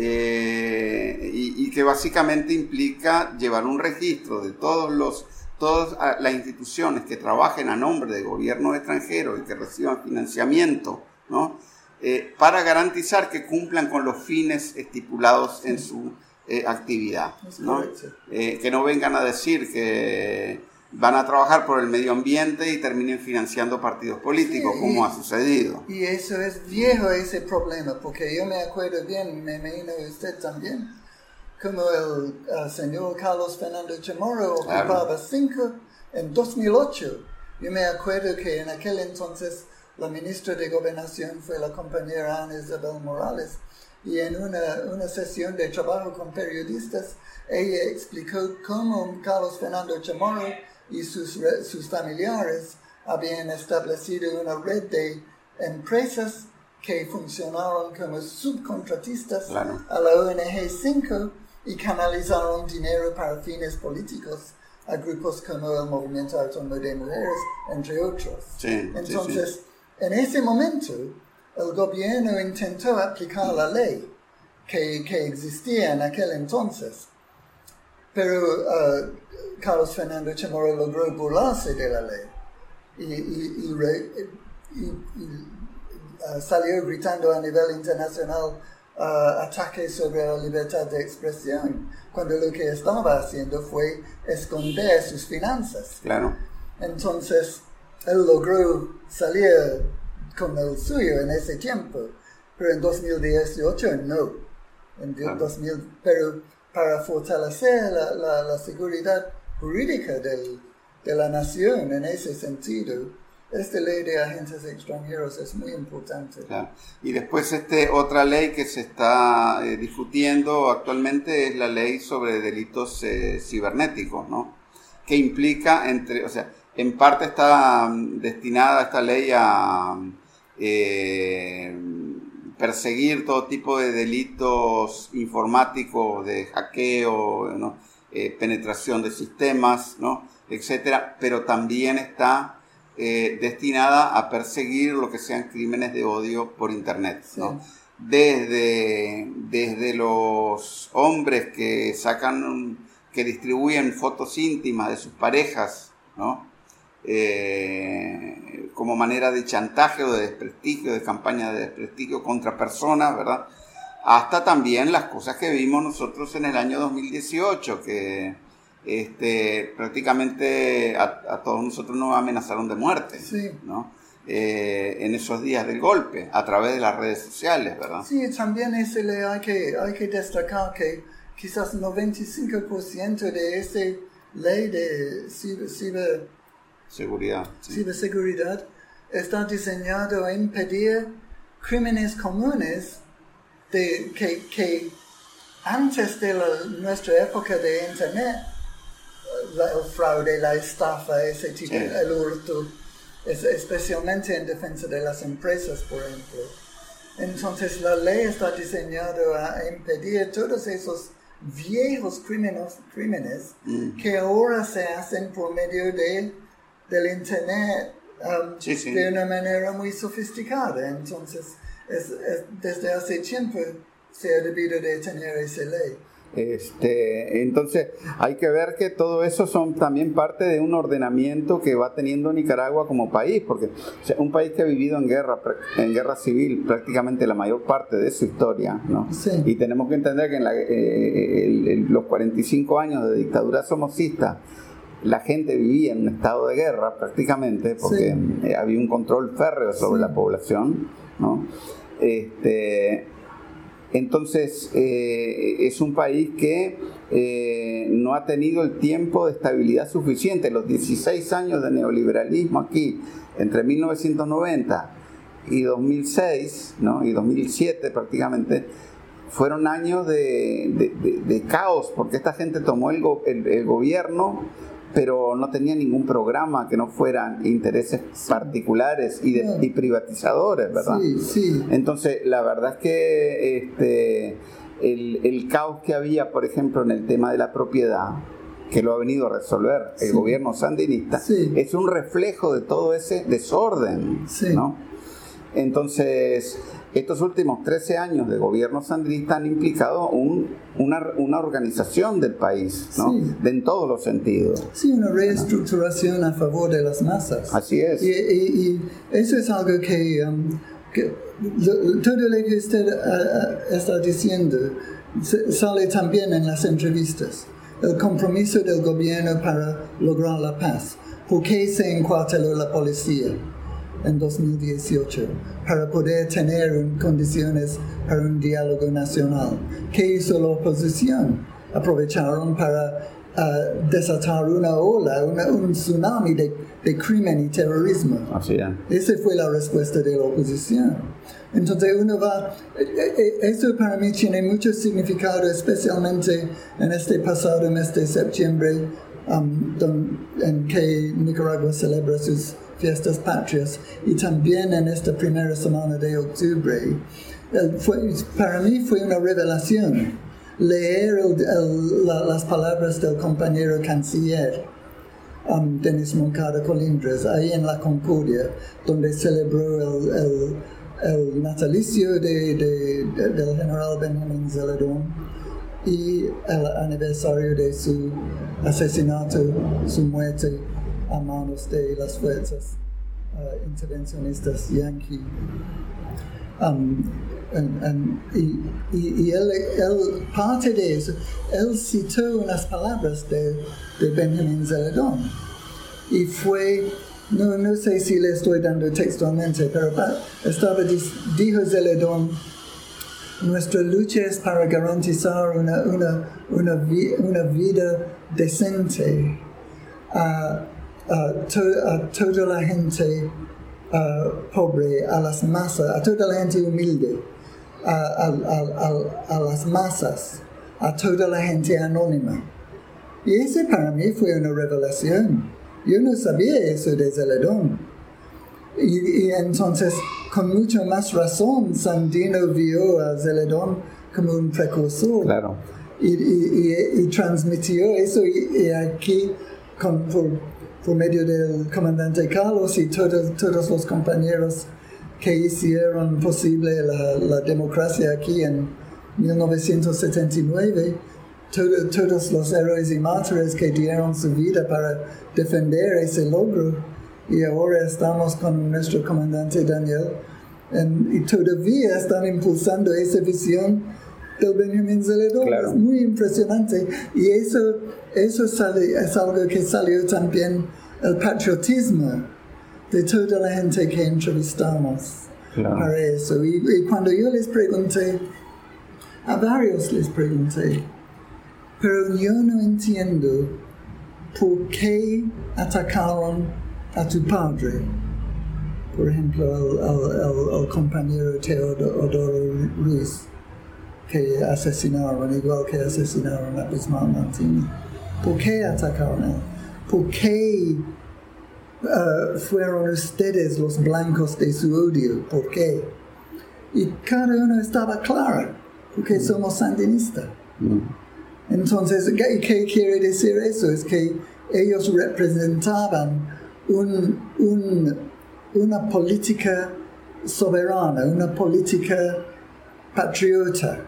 eh, y, y que básicamente implica llevar un registro de todos los todas ah, las instituciones que trabajen a nombre de gobiernos extranjeros y que reciban financiamiento, ¿no? Eh, para garantizar que cumplan con los fines estipulados en su eh, actividad, ¿no? que no vengan a decir que van a trabajar por el medio ambiente y terminen financiando partidos políticos, Sí, como y- ha sucedido. Y eso es viejo ese problema, porque yo me acuerdo bien, me imagino usted también, como el, el señor Carlos Fernando Chamorro Claro. ocupaba cinco en 2008. Yo me acuerdo que en aquel entonces la ministra de Gobernación fue la compañera Ana Isabel Morales. Y en una, una sesión de trabajo con periodistas, ella explicó cómo Carlos Fernando Chamorro y sus, sus familiares habían establecido una red de empresas que funcionaron como subcontratistas Claro. a la ONG 5 y canalizaron dinero para fines políticos a grupos como el Movimiento Autónomo de Mujeres, entre otros. Sí, sí, Entonces, en ese momento, el gobierno intentó aplicar la ley que, que existía en aquel entonces, pero uh, Carlos Fernando Chamorro logró burlarse de la ley y, y- y re- y- uh, salió gritando a nivel internacional uh, ataques sobre la libertad de expresión, cuando lo que estaba haciendo fue esconder sus finanzas. Claro. Entonces, él logró salir con el suyo en ese tiempo, pero en 2018 no. En Claro. 2000, pero para fortalecer la, la- la seguridad jurídica del- de la nación en ese sentido, esta ley de agentes extranjeros es muy importante. Y después este otra ley que se está eh, discutiendo actualmente es la ley sobre delitos eh, cibernéticos, ¿no? Que implica entre, o sea, en parte está mm, destinada esta ley a eh, perseguir todo tipo de delitos informáticos, de hackeo, ¿no? Eh, penetración de sistemas, ¿no? etcétera, pero también está eh, destinada a perseguir lo que sean crímenes de odio por internet, ¿no? Desde, desde los hombres que sacan, que distribuyen fotos íntimas de sus parejas, ¿no? Eh, como manera de chantaje o de desprestigio, de campaña de desprestigio contra personas, ¿verdad? Hasta también las cosas que vimos nosotros en el año 2018, que este, prácticamente a, a todos nosotros nos amenazaron de muerte, Sí. ¿no? Eh, en esos días del golpe, a través de las redes sociales, ¿verdad? Sí, también ese le hay que, hay que destacar que quizás 95% de esa ley de ciber- ciber- Seguridad. sí. ciberseguridad está diseñado a impedir crímenes comunes de, que, que antes de la- nuestra época de Internet, la- el fraude, la estafa, ese tipo, Sí. el hurto, es- especialmente en defensa de las empresas, por ejemplo. Entonces la ley está diseñada a impedir todos esos viejos crímenes, crímenes Mm. que ahora se hacen por medio de, del Internet um, Sí, sí. de una manera muy sofisticada. Entonces, es- es- desde hace tiempo se ha debido de tener esa ley. Este, entonces, hay que ver que todo eso son también parte de un ordenamiento que va teniendo Nicaragua como país, porque o sea, un país que ha vivido en guerra, en guerra civil prácticamente la mayor parte de su historia, ¿no? Sí. Y tenemos que entender que en la- eh, el- el- los 45 años de dictadura somocista, la gente vivía en un estado de guerra prácticamente, porque eh, había un control férreo sobre Sí. la población, ¿no? Este, entonces, eh, es un país que eh, no ha tenido el tiempo de estabilidad suficiente. Los 16 años de neoliberalismo aquí, entre 1990 y 2006, ¿no? y 2007 prácticamente, fueron años de, caos, porque esta gente tomó el gobierno, pero no tenía ningún programa que no fueran intereses particulares y, de- y privatizadores, ¿verdad? Sí, sí. Entonces, la verdad es que este, el, el caos que había, por ejemplo, en el tema de la propiedad, que lo ha venido a resolver el Sí. gobierno sandinista, Sí. es un reflejo de todo ese desorden, Sí. ¿no? Entonces, estos últimos 13 años de gobierno sandinista han implicado un- una, una organización del país, ¿no? Sí. De- en todos los sentidos. Sí, una reestructuración a favor de las masas. Así es. Y, y- y eso es algo que, um, que lo- todo lo que usted ah, ah, está diciendo sale también en las entrevistas. El compromiso del gobierno para lograr la paz. ¿Por qué se encuarteló la policía en 2018? Para poder tener un- condiciones para un diálogo nacional. ¿Qué hizo la oposición? Aprovecharon para ah, desatar una ola, una- un tsunami de, de crimen y terrorismo. Así es. Esa fue la respuesta de la oposición. Entonces uno va, eh, eh, eso para mí tiene mucho significado, especialmente en este pasado mes de septiembre, um, don- en que Nicaragua celebra sus fiestas patrias y también en esta primera semana de octubre. Para mí fue una revelación leer las palabras del compañero canciller um, Denis Moncada Colindres, ahí en la Concordia, donde celebró el, natalicio de, de- de- del general Benjamin Zeledón y el aniversario de su asesinato, su muerte a manos de las fuerzas uh, intervencionistas yanqui. Um, y, y- él, parte de eso, él citó unas palabras de, de Benjamin Zeledón y fue, no, no sé si le estoy dando textualmente, pero estaba, dijo Zeledón, nuestra lucha es para garantizar una, una, una, una vida decente a, a to- a toda la gente ah, pobre, a las masas, a toda la gente humilde, a, a- a- a- a las masas, a toda la gente anónima. Y ese para mí fue una revelación. Yo no sabía eso de Zeledón. Y, y entonces, con mucha más razón, Sandino vio a Zeledón como un precursor Claro. y, y- transmitió eso y, y aquí con, por, por medio del comandante Carlos y todos, todos los compañeros que hicieron posible la, la democracia aquí en 1979, todo- todos los héroes y mártires que dieron su vida para defender ese logro y ahora estamos con nuestro comandante Daniel en- y todavía están impulsando esa visión del Benjamin Zeledón. Claro. Es muy impresionante y eso, eso sale- es algo que salió también el patriotismo de toda la gente que entrevistamos Claro. para eso. Y, y cuando yo les pregunté, a varios les pregunté, pero yo no entiendo por qué atacaron a tu padre. Por ejemplo, al, compañero Teodoro Ruiz, que asesinaron, igual que asesinaron a Bismarck Martínez. ¿Por qué atacaron? ¿Por qué uh, fueron ustedes los blancos de su odio? ¿Por qué? Y cada uno estaba claro, porque somos sandinistas. Entonces, ¿qué, qué quiere decir eso? Es que ellos representaban un- un- una política soberana, una política patriota,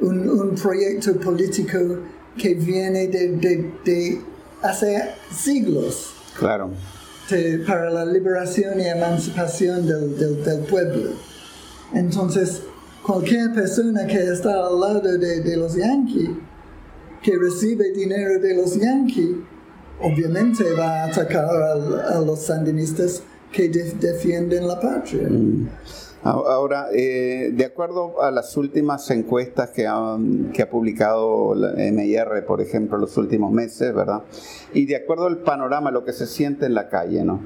un, un proyecto político que viene de, de- de hace siglos Claro. de- para la liberación y emancipación del, del- del pueblo. Entonces, cualquier persona que está al lado de, los yanquis, que recibe dinero de los yanquis, obviamente va a atacar a, los sandinistas que de- defienden la patria. A- Ahora, eh, de acuerdo a las últimas encuestas que, han- que ha publicado la MIR, por ejemplo, los últimos meses, ¿verdad? Y de acuerdo al panorama, lo que se siente en la calle, ¿no?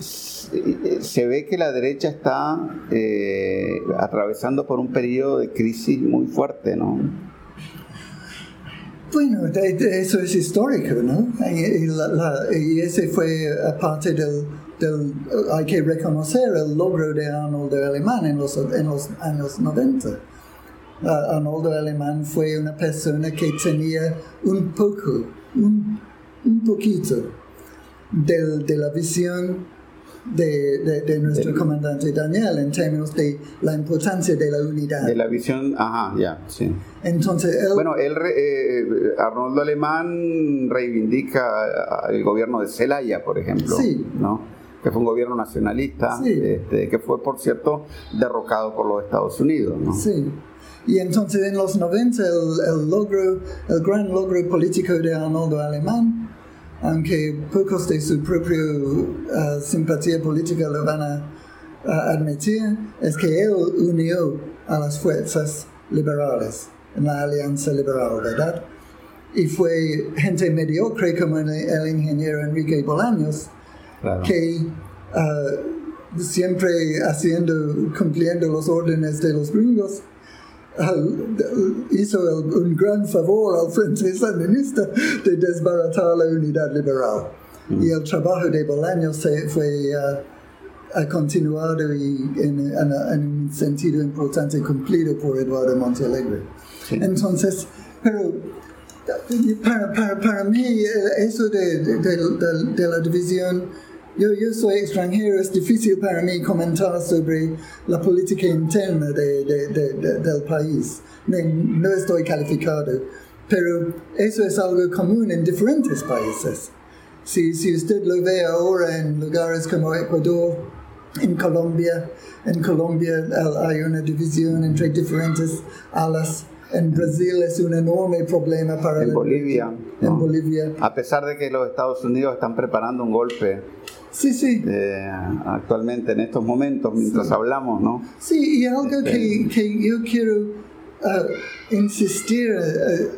Se, ve que la derecha está eh, atravesando por un periodo de crisis muy fuerte, ¿no? Bueno, eso es histórico, ¿no? Y la- la- y ese fue parte del, del- hay que reconocer el logro de Arnoldo Alemán en los, en los años 90. Ah, Arnoldo Alemán fue una persona que tenía un poco, un, un poquito del- de la visión de, de- de nuestro comandante Daniel en términos de la importancia de la unidad. De la visión, ajá, ya, sí. Entonces, él, Bueno, él, eh, Arnoldo Alemán reivindica el gobierno de Celaya, por ejemplo, Sí. ¿no? Que fue un gobierno nacionalista, Sí. este, que fue, por cierto, derrocado por los Estados Unidos. ¿no? Sí. Y entonces en los 90 el, el logro, el gran logro político de Arnoldo Alemán, aunque pocos de su propia uh, simpatía política lo van a, a admitir, es que él unió a las fuerzas liberales en la alianza liberal, ¿verdad? Y fue gente mediocre como el, el ingeniero Enrique Bolaños, Claro. que ah, siempre haciendo, cumpliendo los órdenes de los gringos, ah, hizo el- un gran favor al Frente Sandinista de desbaratar la unidad liberal. y el trabajo de Bolaños fue uh, ha continuado y en, en- en un sentido importante cumplido por Eduardo Montealegre. Sí. Entonces, pero para, para, para mí eh, eso de, de- de- de la división, yo, yo soy extranjero, es difícil para mí comentar sobre la política interna de, de- de- de- del país. No, no estoy calificado, pero eso es algo común en diferentes países. Si, si usted lo ve ahora en lugares como Ecuador, en Colombia, en Colombia hay una división entre diferentes alas. En Brasil es un enorme problema para En Bolivia, En ¿no? Bolivia. A pesar de que los Estados Unidos están preparando un golpe Sí, sí. eh, actualmente en estos momentos, mientras hablamos, ¿no? Sí, y algo Este- que, que yo quiero ah, insistir, eh,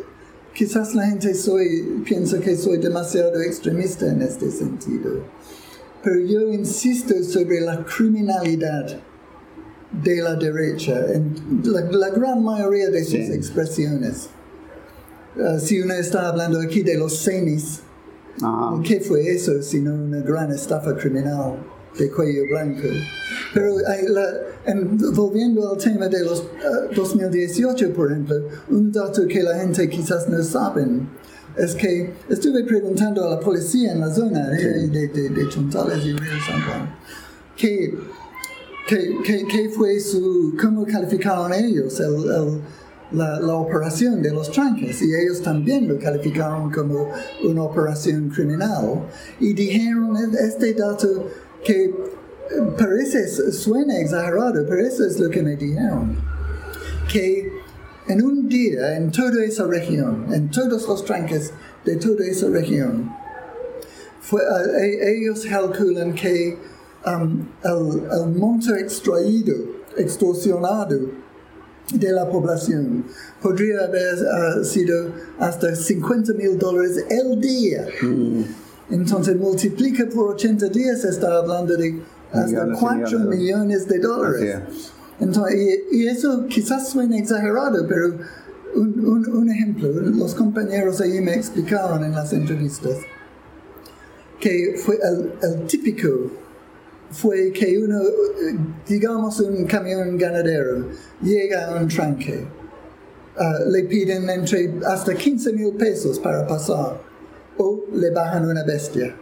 quizás la gente soy, piensa que soy demasiado extremista en este sentido, pero yo insisto sobre la criminalidad de la derecha en la, la gran mayoría de sus Sí. expresiones. Ah, si uno está hablando aquí de los cenis, Ajá. ¿Qué fue eso sino una gran estafa criminal de cuello blanco? Pero la- en- volviendo al tema de los eh, 2018, por ejemplo, un dato que la gente quizás no saben es que estuve preguntando a la policía en la zona eh, de, de, de Chontales y Río San Juan que ¿Qué, qué, qué fue su, cómo calificaron ellos el- el- la, operación de los tranques? Y ellos también lo calificaron como una operación criminal. Y dijeron este dato que eh, parece, suena exagerado, pero eso es lo que me dijeron. Que en un día, en toda esa región, en todos los tranques de toda esa región, fue, e- ellos calculan que um, el, el monto extraído, extorsionado de la población podría haber ah, sido hasta 50 mil dólares el día. Entonces multiplica por 80 días, está hablando de hasta Millones y 4 millones. millones de dólares. Entonces, y, y eso quizás suena exagerado, pero un, un- un ejemplo, los compañeros ahí me explicaron en las entrevistas que fue el, el típico fue que uno, eh, digamos un camión ganadero, llega a un tranque, ah, le piden entre hasta 15 mil pesos para pasar, o le bajan una bestia.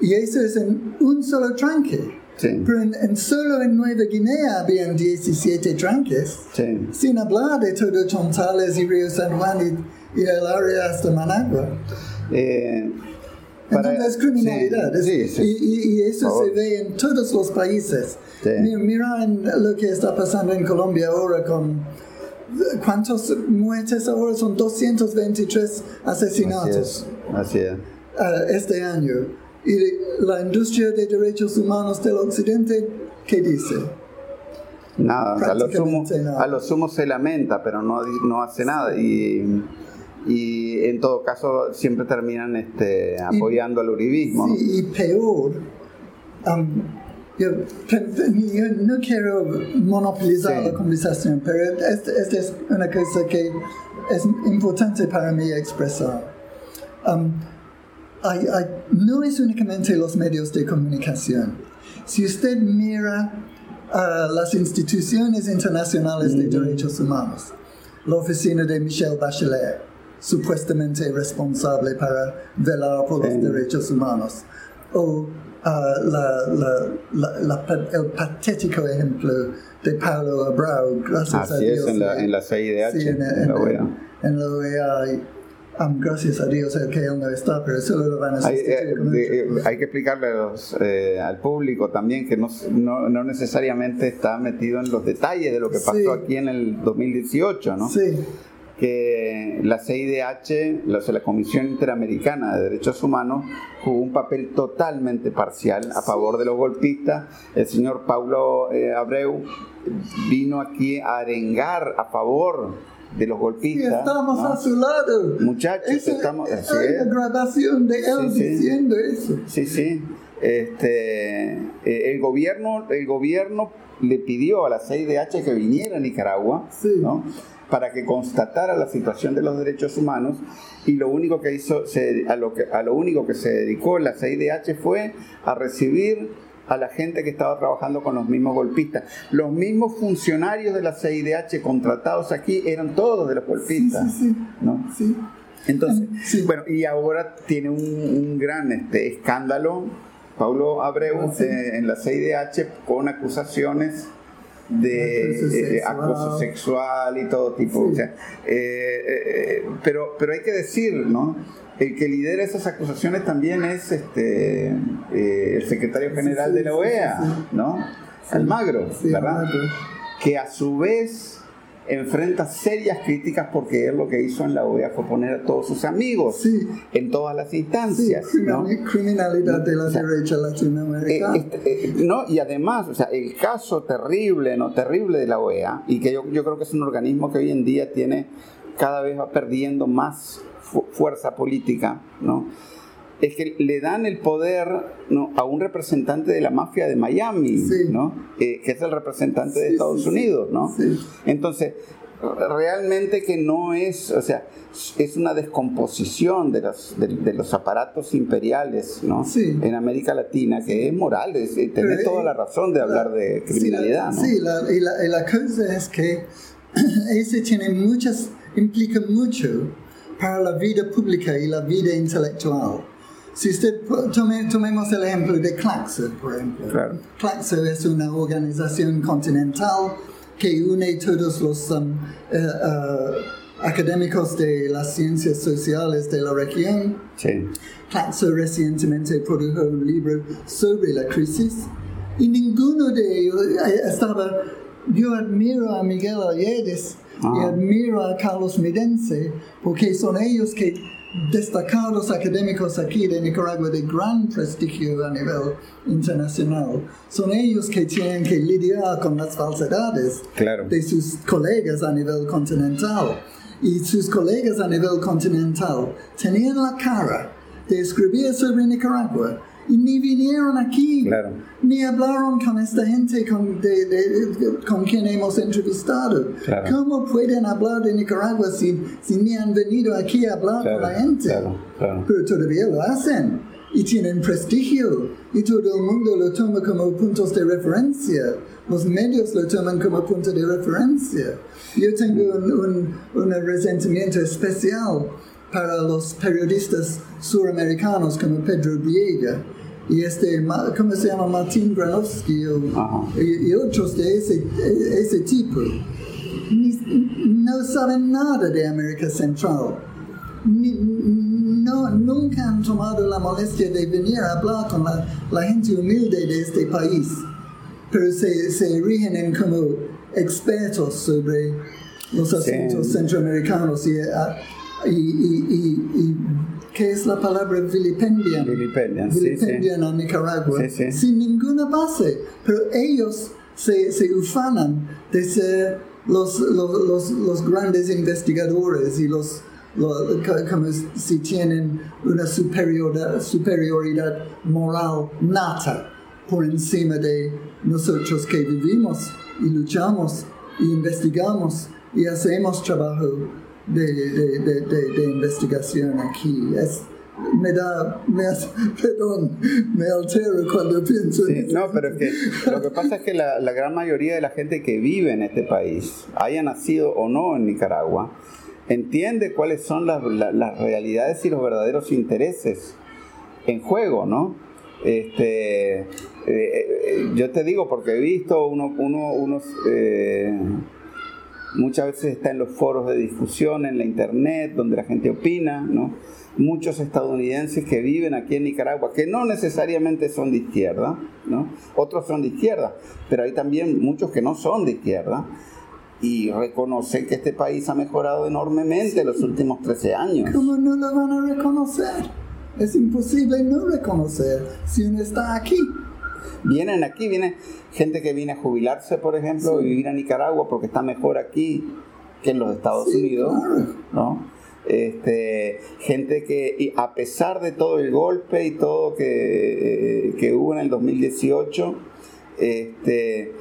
Y eso es en un solo tranque. Sí. Pero en, en solo en Nueva Guinea habían 17 tranques, Sí. sin hablar de todo Chontales y Río San Juan y, y el área hasta Managua. Eh, para- Entonces es criminalidad. Sí, sí, sí. Y, y- eso se ve en todos los países. Mira en lo que está pasando en Colombia ahora con... ¿Cuántos muertes ahora? Son 223 Así asesinatos es. Así es. ah, este año. Y la industria de derechos humanos del occidente, ¿qué dice? Nada, a lo, sumo, Prácticamente nada. a lo sumo se lamenta, pero no, no hace nada. Y, y en todo caso siempre terminan este, apoyando al uribismo. ¿no? Y peor, um, yo, yo no quiero monopolizar Sí. la conversación, pero esta esta es una cosa que es importante para mí expresar. Um, hay- hay- no es únicamente los medios de comunicación. Si usted mira a las instituciones internacionales de derechos humanos, la oficina de Michelle Bachelet, supuestamente responsable para velar por los derechos humanos, o ah, la- la- la- el patético ejemplo de Paulo Abreu, gracias a Así Dios. es, en la, eh, en la CIDH, Sí, en, en la OEA. en la OEA, um, gracias a Dios el que él no está, pero solo lo van a Hay, eh, eh, hay que explicarle a los, eh, al público también que no, no, no necesariamente está metido en los detalles de lo que pasó Sí. aquí en el 2018, ¿no? Sí, que la CIDH, la, o sea, la Comisión Interamericana de Derechos Humanos, jugó un papel totalmente parcial a favor de los golpistas. El señor Paulo eh, Abreu vino aquí a arengar a favor de los y golpistas. estamos ¿no? a su lado. Muchachos, estamos- hay es. una grabación de él Sí, sí. diciendo eso. Sí, sí. Este, eh, el gobierno, el gobierno le pidió a la CIDH que viniera a Nicaragua, Sí. ¿no? Para que constatara la situación de los derechos humanos y lo único que hizo, se- a, lo que, a lo único que se dedicó la CIDH fue a recibir a la gente que estaba trabajando con los mismos golpistas. Los mismos funcionarios de la CIDH contratados aquí eran todos de los golpistas. Sí, sí, sí. ¿no? Sí. Entonces, Sí. bueno, y ahora tiene un, un gran este, escándalo, Pablo Abreu, eh, en la CIDH con acusaciones de Acoso eh, sexual. acoso sexual y todo tipo. Sí. o sea, eh, eh, pero, pero hay que decir, ¿no? El que lidera esas acusaciones también es este eh, el secretario general sí, de la OEA. ¿no? Almagro, ¿verdad? Almagro. que a su vez enfrenta serias críticas porque él lo que hizo en la OEA fue poner a todos sus amigos Sí. en todas las Sí, instancias. ¿no? criminal- criminalidad de la O sea, derecha Eh, este, eh, no, y además, o sea, el caso terrible, no terrible de la OEA, y que yo, yo creo que es un organismo que hoy en día tiene cada vez va perdiendo más fu- fuerza política, ¿no? Es que le dan el poder ¿no? a un representante de la mafia de Miami, Sí. ¿no? Eh, que es el representante de Estados sí. Unidos, ¿no? Entonces, realmente que no es, o sea, es una descomposición de los, de, de los aparatos imperiales, ¿no? Sí. En América Latina, que es moral, es, eh, tenés toda la razón de hablar de Sí, criminalidad, la- ¿no? Sí, la, y, la, y la cosa es que ese tiene muchas, implica mucho para la vida pública y la vida intelectual. Si usted, tome- tomemos el ejemplo de Claxo, por ejemplo. Claro. Claxo es una organización continental que une todos los um, eh, eh, académicos de las ciencias sociales de la región. Sí. Claxo recientemente produjo un libro sobre la crisis y ninguno de ellos eh, estaba. Yo admiro a Miguel Alledes y Ah. admiro a Carlos Midense porque son ellos que destacados académicos aquí de Nicaragua de gran prestigio a nivel internacional. Son ellos que tienen que lidiar con las falsedades Claro. de sus colegas a nivel continental. Y sus colegas a nivel continental tenían la cara de escribir sobre Nicaragua y ni vinieron aquí, Claro. ni hablaron con esta gente con, de- de- con quien hemos entrevistado. Claro. ¿Cómo pueden hablar de Nicaragua si, si ni han venido aquí a hablar Claro, con la gente? Pero todavía lo hacen y tienen prestigio y todo el mundo lo toma como puntos de referencia. Los medios lo toman como punto de referencia. Yo tengo un, un, un resentimiento especial para los periodistas suramericanos como Pedro Viega y este, ¿cómo se llama? Martín Granovsky o- y, y otros de ese, ese tipo. Ni- no saben nada de América Central ni- no, nunca han tomado la molestia de venir a hablar con la, la gente humilde de este país, pero se, se erigen en como expertos sobre los Sí. asuntos centroamericanos y, ah, y, y- y- y- ¿qué es la palabra vilipendian? Vilipendian, sí, Vilipendian a Nicaragua Sí, sí. sin ninguna base, pero ellos se, se ufanan de ser los, los, los, los grandes investigadores y los, lo- co- como si tienen una superioridad, superioridad moral nata por encima de nosotros que vivimos y luchamos y investigamos y hacemos trabajo de, de, de, de- de investigación aquí. Es, me da, me hace- perdón, me altero cuando pienso en Sí, no, pero es que lo que pasa es que la, la gran mayoría de la gente que vive en este país, haya nacido o no en Nicaragua, entiende cuáles son las, la- las realidades y los verdaderos intereses en juego, ¿no? Este, eh, eh, yo te digo porque he visto uno, uno- unos... eh, muchas veces está en los foros de discusión, en la internet, donde la gente opina, ¿no? Muchos estadounidenses que viven aquí en Nicaragua, que no necesariamente son de izquierda, ¿no? Otros son de izquierda, pero hay también muchos que no son de izquierda y reconocen que este país ha mejorado enormemente en los últimos 13 años. ¿Cómo no lo van a reconocer? Es imposible no reconocer si uno está aquí. Vienen aquí, viene gente que viene a jubilarse, por ejemplo, y vivir a Nicaragua porque está mejor aquí que en los Estados Sí, Unidos, claro. ¿no? Este, gente que, y a pesar de todo el golpe y todo que, eh, que hubo en el 2018, este,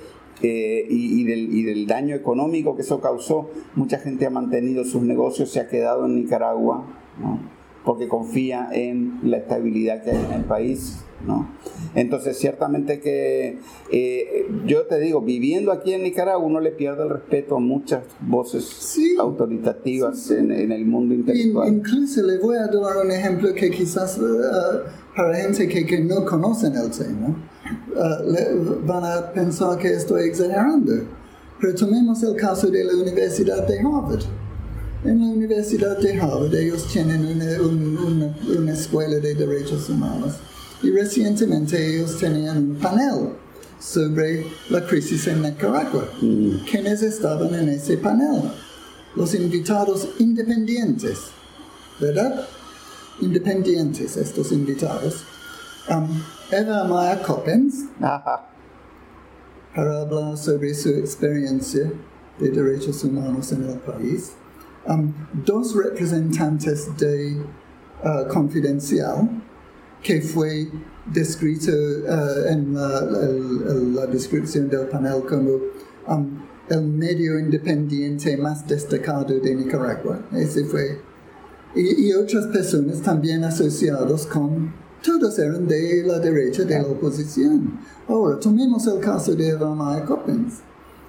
eh, y, y del, y del daño económico que eso causó, mucha gente ha mantenido sus negocios, se ha quedado en Nicaragua, ¿no? porque confía en la estabilidad que hay en el país. ¿No? Entonces, ciertamente que eh, yo te digo, viviendo aquí en Nicaragua, uno le pierde el respeto a muchas voces Sí. autoritativas Sí, sí. En, en el mundo In- intelectual. incluso le voy a dar un ejemplo que quizás eh, para gente que, que no conocen el tema eh, le- van a pensar que estoy exagerando. Pero tomemos el caso de la Universidad de Harvard. En la Universidad de Harvard ellos tienen una, un- una- una escuela de derechos humanos y recientemente ellos tenían un panel sobre la crisis en Nicaragua. ¿Quiénes estaban en ese panel? Los invitados independientes, ¿verdad? Independientes estos invitados. Um, Eva Maya Coppens, Ajá. para hablar sobre su experiencia de derechos humanos en el país. Um, dos representantes de uh, Confidencial, que fue descrito uh, en la, descripción del panel como um, el medio independiente más destacado de Nicaragua. Ese fue. Y, y otras personas también asociados con. Todos eran de la derecha de la oposición. Ahora, tomemos el caso de Eva Maya Coppens.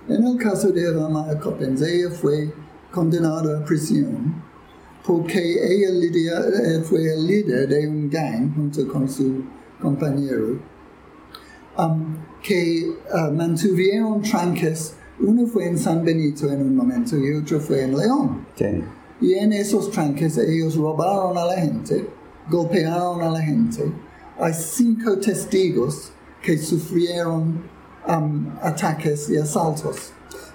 En el caso de Eva Maya Coppens, ella fue condenada a prisión porque ella lidia- eh, fue el líder de un gang junto con su compañero um, que uh, mantuvieron tranques. Uno fue en San Benito en un momento y otro fue en León. Sí. Y en esos tranques ellos robaron a la gente, golpearon a la gente. Hay cinco testigos que sufrieron um, ataques y asaltos.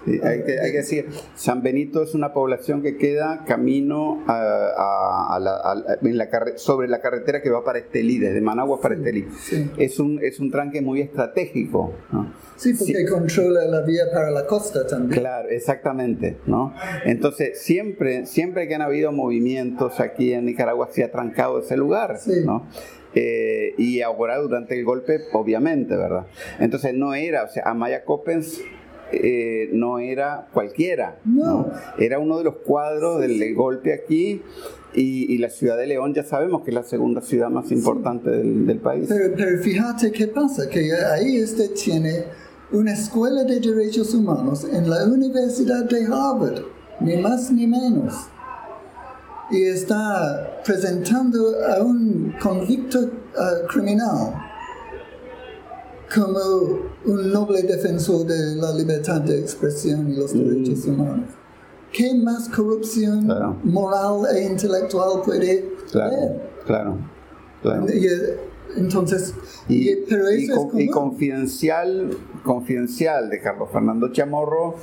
Sí, hay, que, hay que decir, San Benito es una población que queda camino a, a- a la- a- en la carre- sobre la carretera que va para Estelí, desde Managua para Estelí. sí. Es, un, es un tranque muy estratégico. ¿no? Sí, porque controla la vía para la costa también. Claro, exactamente, ¿no? Entonces, siempre, siempre que han habido movimientos aquí en Nicaragua se ha trancado ese lugar, Sí. ¿no? Eh, y ahora durante el golpe, obviamente, ¿verdad? Entonces no era, o sea, Amaya Coppens eh, no era cualquiera, No. Era uno de los cuadros del, golpe aquí y, y la ciudad de León ya sabemos que es la segunda ciudad más importante del, del país. Pero, pero fíjate qué pasa, que ahí usted tiene una escuela de derechos humanos en la Universidad de Harvard, ni más ni menos. Y está presentando a un convicto uh, criminal como un noble defensor de la libertad de expresión y los derechos humanos. ¿Qué más corrupción Claro. moral e intelectual puede Claro, haber? claro, claro. Y, eh, entonces, Y, y- pero eso es y confidencial, confidencial de Carlos Fernando Chamorro.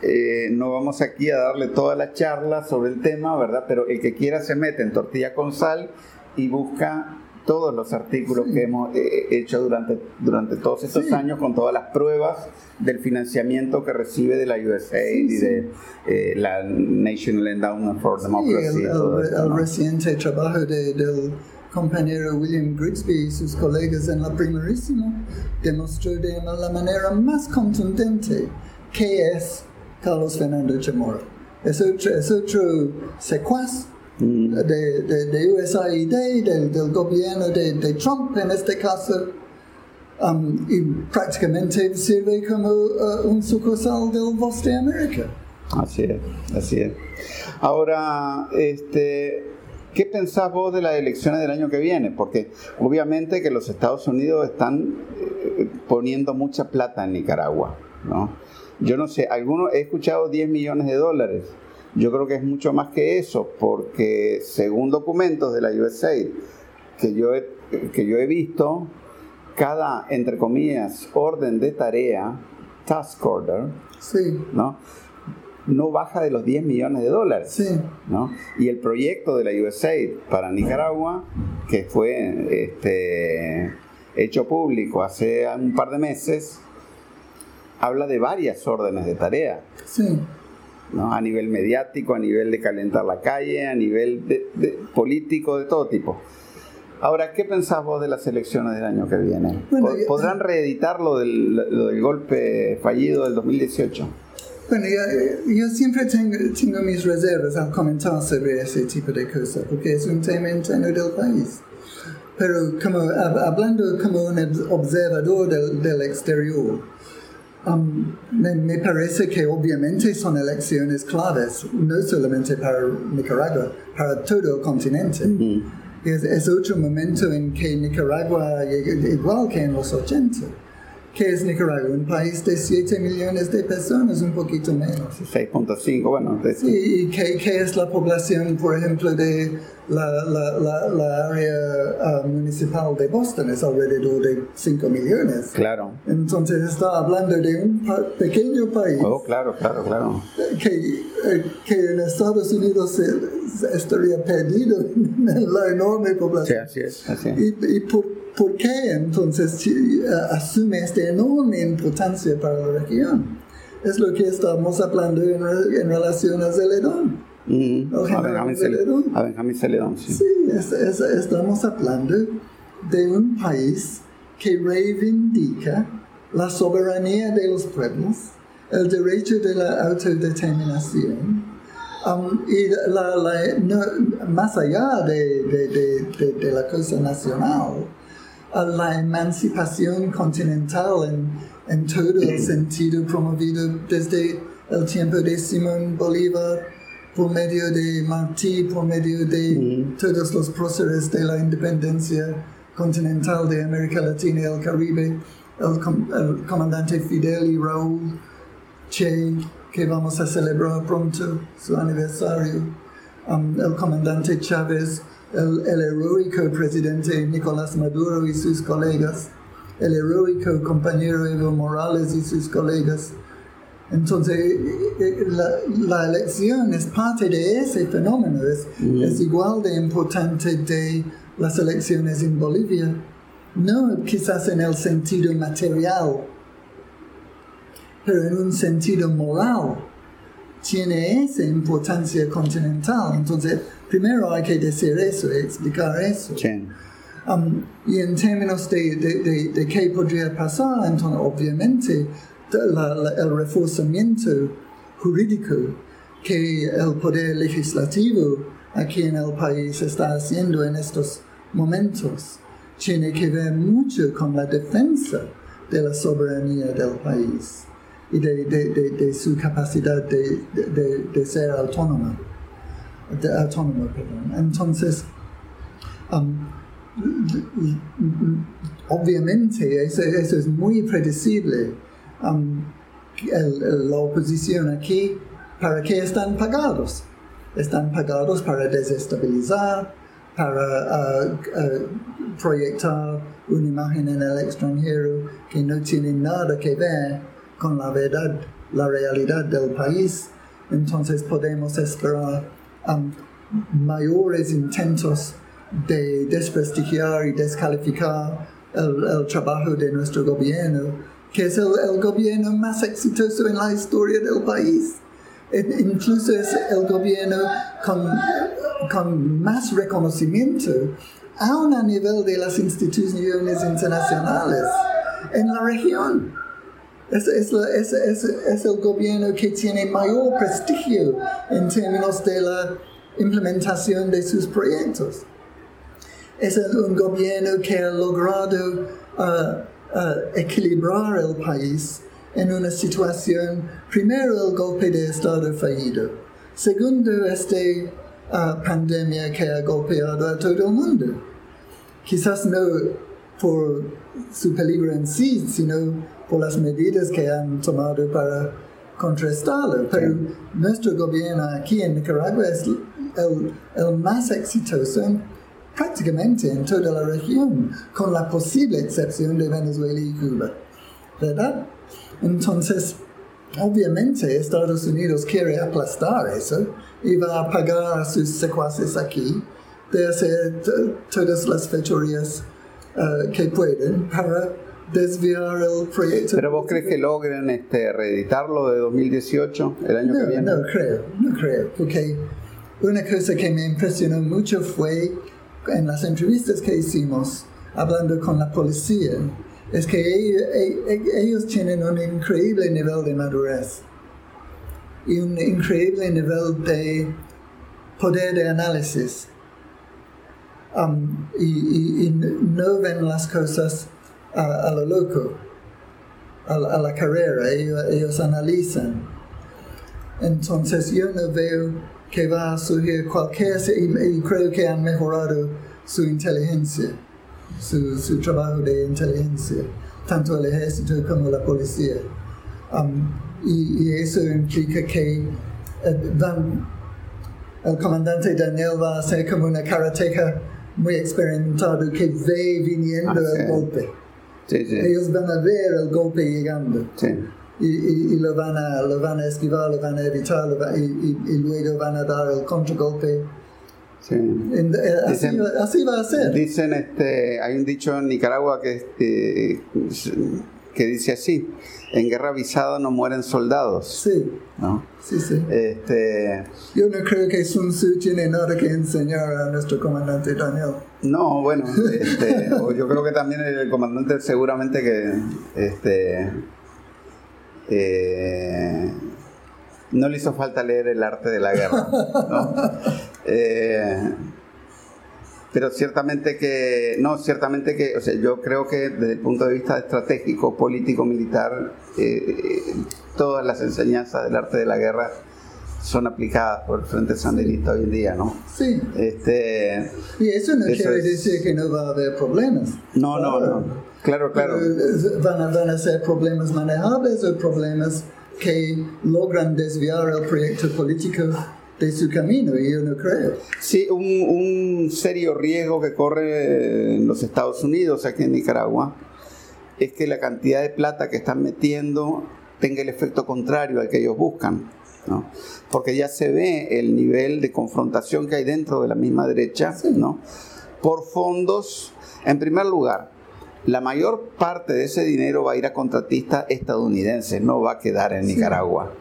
eh, no vamos aquí a darle toda la charla sobre el tema, ¿verdad? Pero el que quiera se mete en Tortilla con Sal y busca todos los artículos Sí. que hemos eh, hecho durante, durante todos estos Sí. años con todas las pruebas del financiamiento que recibe de la USAID Sí, y de eh, la National Endowment for Sí, Democracy. el, el- esto, el ¿no? reciente trabajo de- del compañero William Grigsby y sus colegas en la primerísima demostró de la manera más contundente qué es Carlos Fernando Chamorro. Es otro, es otro secuaz. De, de, de USAID, del, del gobierno de, de Trump en este caso, um, y prácticamente sirve como uh, un sucursal del Voz de América. Así es, así es. Ahora, este, ¿qué pensás vos de las elecciones del año que viene? Porque obviamente que los Estados Unidos están eh, poniendo mucha plata en Nicaragua, ¿no? Yo no sé, algunos he escuchado 10 millones de dólares. Yo creo que es mucho más que eso, porque según documentos de la USAID que yo he, que yo he visto, cada, entre comillas, orden de tarea, task order, Sí, ¿no? no baja de los 10 millones de dólares. sí. ¿no? Y el proyecto de la USAID para Nicaragua, que fue este, hecho público hace un par de meses, habla de varias órdenes de tarea, Sí, ¿no? a nivel mediático, a nivel de calentar la calle, a nivel de- de- político, de todo tipo. Ahora, ¿qué pensás vos de las elecciones del año que viene? Bueno, ¿Podrán reeditar lo del, lo del golpe fallido del 2018? Bueno, yo, yo siempre tengo, tengo mis reservas al comentar sobre ese tipo de cosas, porque es un tema interno del país. Pero como, hab- hablando como un ob- observador del, del exterior, um, me, me parece que obviamente son elecciones claves, no solamente para Nicaragua, para todo el continente. Es, es otro momento en que Nicaragua, igual que en los 80, que es Nicaragua, un país de 7 millones de personas, un poquito menos. 6.5, bueno, es- ¿Y, y qué, qué es la población, por ejemplo, de la, la, la, la área ah, municipal de Boston? Es alrededor de 5 millones. claro. Entonces está hablando de un pa- pequeño país Oh, claro, claro, claro. que, eh, que en Estados Unidos se- se estaría perdido en la enorme Sí, población. así es, así es. ¿Y, y por, por qué entonces asume esta enorme importancia para la región? Es lo que estamos hablando en, re- en relación a Zeledón. Mm, O a, Benjamín a Celedón, sí. Sí, es- es- estamos hablando de un país que reivindica la soberanía de los pueblos, el derecho de la autodeterminación, um, y la, la- no- más allá de, de- de- de- de la cosa nacional, a la emancipación continental en, en todo el sentido promovido desde el tiempo de Simón Bolívar, por medio de Martí, por medio de todos los próceres de la independencia continental de América Latina y el Caribe, el, com- el comandante Fidel y Raúl Che, que vamos a celebrar pronto su aniversario, um, el comandante Chávez, el, el heroico presidente Nicolás Maduro y sus colegas, el heroico compañero Evo Morales y sus colegas. Entonces, eh, eh, la, la elección es parte de ese fenómeno, es, es igual de importante de las elecciones en Bolivia, no quizás en el sentido material, pero en un sentido moral tiene esa importancia continental. Entonces, primero hay que decir eso, explicar eso. Sí. Um, y en términos de, de, de, de qué podría pasar, entonces obviamente de la- la- el reforzamiento jurídico que el poder legislativo aquí en el país está haciendo en estos momentos tiene que ver mucho con la defensa de la soberanía del país y de, su capacidad de, ser autónoma. De, autónomo, perdón. Entonces, um, obviamente eso, eso es muy predecible. Um, la oposición aquí, ¿para qué están pagados? Están pagados para desestabilizar, para ah, ah, proyectar una imagen en el extranjero que no tiene nada que ver con la verdad, la realidad del país. Entonces podemos esperar mayores intentos de desprestigiar y descalificar el, trabajo de nuestro gobierno, que es el, el gobierno más exitoso en la historia del país. E- Incluso es el gobierno con, con más reconocimiento, aún a nivel de las instituciones internacionales en la región. Es, el gobierno que tiene mayor prestigio en términos de la implementación de sus proyectos. Es un gobierno que ha logrado ah, ah, equilibrar el país en una situación, primero el golpe de Estado fallido, segundo esta ah, pandemia que ha golpeado a todo el mundo quizás no por su peligro en sí, sino por las medidas que han tomado para contrastarlo. Pero nuestro gobierno aquí en Nicaragua es el, el más exitoso en- prácticamente en toda la región, con la posible excepción de Venezuela y Cuba. ¿Verdad? Entonces, obviamente Estados Unidos quiere aplastar eso y va a pagar a sus secuaces aquí de hacer todas las fechorías eh, que pueden para el proyecto. ¿Pero vos crees que logren este, reeditarlo de 2018, el año que No, viene? no creo, no creo, porque una cosa que me impresionó mucho fue en las entrevistas que hicimos, hablando con la policía, es que ellos, ellos tienen un increíble nivel de madurez y un increíble nivel de poder de análisis. Um, y, y, no ven las cosas a, a lo loco, a, a la carrera, ellos, ellos, analizan. Entonces yo no veo que va a surgir cualquier, y, y creo que han mejorado su inteligencia, su, su, trabajo de inteligencia, tanto el ejército como la policía. Um, y, y, eso implica que eh, van, el comandante Daniel va a ser como una karateca muy experimentado que ve viniendo ah, el golpe. Sí, sí. Ellos van a ver el golpe llegando. Sí. Y, y, y, lo, van a, lo van a esquivar, lo van a evitar, va, y, y, luego van a dar el contragolpe. Sí. En, eh, así, dicen, así, va a ser. Dicen, este, hay un dicho en Nicaragua que, este, que dice así, en guerra avisada no mueren soldados. Sí. ¿no? Sí, sí. Este, Yo no creo que Sun Tzu tiene nada que enseñar a nuestro comandante Daniel. No, bueno, este, yo creo que también el comandante seguramente que este, eh, no le hizo falta leer el arte de la guerra. ¿no? Eh, pero ciertamente que, no, ciertamente que, o sea, yo creo que desde el punto de vista estratégico, político, militar, eh, todas las enseñanzas del arte de la guerra son aplicadas por el Frente Sandinista hoy en día, ¿no? Sí. Este, y eso no eso quiere es... decir que no va a haber problemas. No, claro. no, no. Claro, claro. Van a, van a ser problemas manejables o problemas que logran desviar el proyecto político de su camino, y yo no creo. Sí, un, un serio riesgo que corre en los Estados Unidos, aquí en Nicaragua, es que la cantidad de plata que están metiendo tenga el efecto contrario al que ellos buscan. ¿No? Porque ya se ve el nivel de confrontación que hay dentro de la misma derecha. ¿no? Por fondos, en primer lugar, la mayor parte de ese dinero va a ir a contratistas estadounidenses, no va a quedar en Sí. Nicaragua.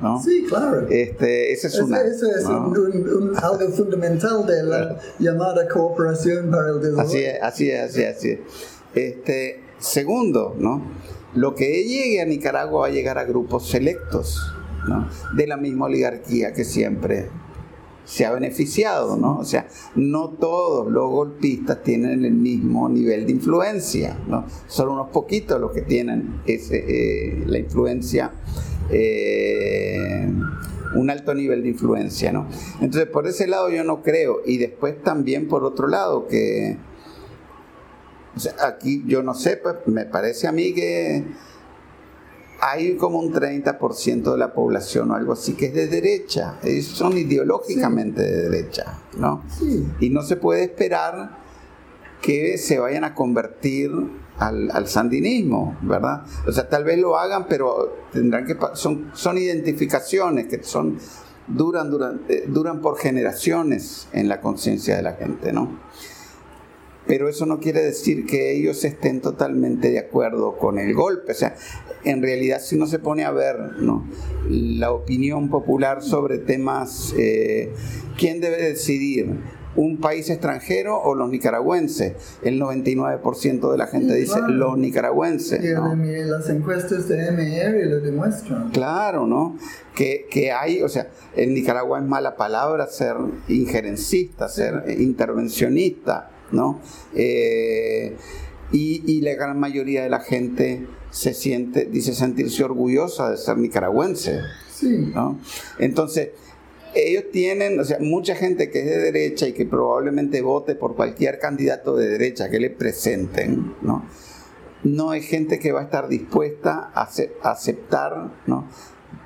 ¿no? Sí, claro. Este, esa es una. eso es ¿no? un, un- un- algo fundamental de la llamada cooperación para el desarrollo. Así es, así es, así es. así es. Este, segundo, ¿no? Lo que llegue a Nicaragua va a llegar a grupos selectos, ¿no? De la misma oligarquía que siempre se ha beneficiado, ¿no? O sea, no todos los golpistas tienen el mismo nivel de influencia, ¿no? Son unos poquitos los que tienen ese, eh, la influencia, eh, un alto nivel de influencia, ¿no? Entonces, por ese lado yo no creo. Y después también por otro lado, que aquí yo no sé, pues me parece a mí que hay como un 30% de la población o algo así que es de derecha, ellos son ideológicamente de derecha, ¿no? Sí. Y no se puede esperar que se vayan a convertir al, al sandinismo, ¿verdad? O sea, tal vez lo hagan, pero tendrán que son, son identificaciones que son duran, duran, eh, duran por generaciones en la conciencia de la gente, ¿no? Pero eso no quiere decir que ellos estén totalmente de acuerdo con el golpe. O sea, en realidad si uno se pone a ver ¿no? la opinión popular sobre temas, eh, ¿quién debe decidir? ¿Un país extranjero o los nicaragüenses? El 99% de la gente dice claro. los nicaragüenses. Las encuestas de MR lo demuestran. Claro, ¿no? Que, que hay, o sea, en Nicaragua es mala palabra ser injerencista, ser intervencionista, ¿no? Eh, y, y la gran mayoría de la gente se siente, dice sentirse orgullosa de ser nicaragüense, Sí. ¿no? Entonces, ellos tienen, o sea, mucha gente que es de derecha y que probablemente vote por cualquier candidato de derecha que le presenten, ¿no? No es gente que va a estar dispuesta a aceptar, ¿no?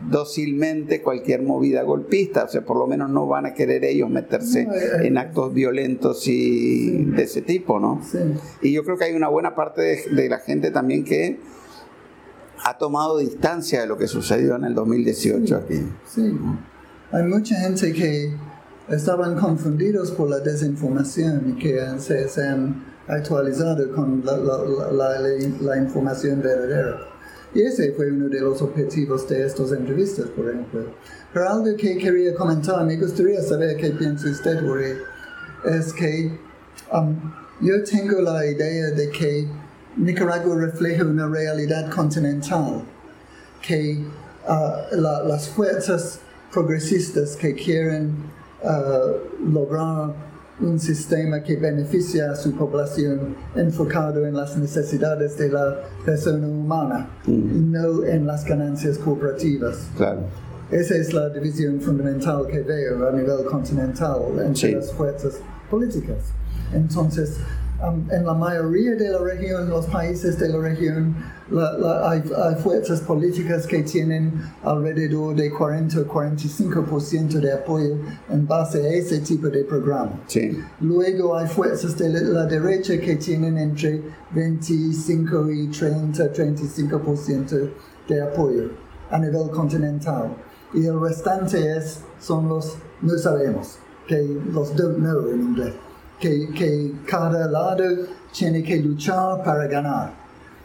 Dócilmente cualquier movida golpista, o sea, por lo menos no van a querer ellos meterse No, eh, en actos violentos y Sí. de ese tipo, ¿no? Sí. Y yo creo que hay una buena parte de, de la gente también que ha tomado distancia de lo que sucedió en el 2018 aquí. Sí. Hay mucha gente que estaban confundidos por la desinformación y que se, se han actualizado con la, la- la- la- la información verdadera. Y ese fue uno de los objetivos de estas entrevistas, por ejemplo. Pero algo que quería comentar, me gustaría saber qué piensa usted, Uri, es que Um, yo tengo la idea de que Nicaragua refleja una realidad continental, que uh, la- las fuerzas progresistas que quieren uh, lograr un sistema que beneficia a su población enfocado en las necesidades de la persona humana y no en las ganancias corporativas. Claro. Esa es la división fundamental que veo a nivel continental entre Sí. las fuerzas políticas. Entonces, um, en la mayoría de la región, los países de la región, la- la- hay, hay fuerzas políticas que tienen alrededor de 40 o 45% de apoyo en base a ese tipo de programa. Sí. Luego hay fuerzas de la la derecha que tienen entre 25 y 30, 35% de apoyo a nivel continental. Y el restante es, son los no sabemos, que los don't know en inglés, que, que cada lado tiene que luchar para ganar.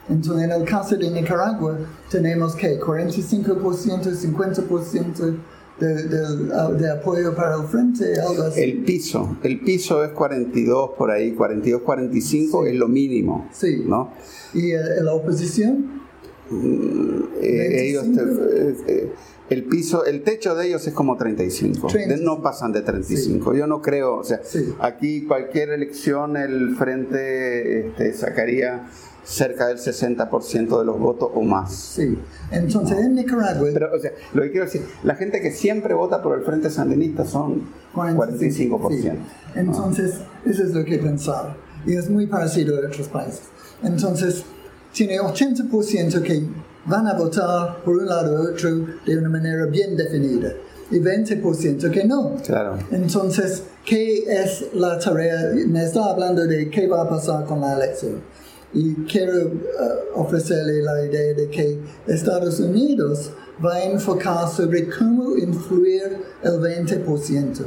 Entonces, en el caso de Nicaragua, tenemos que 45%, 50% de, de, de apoyo para el frente, algo así. El piso, el piso es 42 por ahí, 42, 45 es lo mínimo, Sí. ¿no? ¿Y eh, la oposición? Eh, ellos te- 25. eh, eh, el piso, el techo de ellos es como 35, 35. no pasan de 35. Yo no creo, o sea, Sí. aquí cualquier elección el frente este, sacaría cerca del 60% de los votos o más. Sí. Entonces, en Nicaragua, Pero, o sea, lo que quiero decir, la gente que siempre vota por el Frente Sandinista son 45%. sí. Entonces, eso es lo que pensaba. Y es muy parecido a otros países. Entonces, tiene 80% que van a votar por un lado u otro de una manera bien definida. Y 20% que no. Claro. Entonces, ¿qué es la tarea? Me está hablando de qué va a pasar con la elección. Y quiero eh, ofrecerle la idea de que Estados Unidos va a enfocar sobre cómo influir el 20%.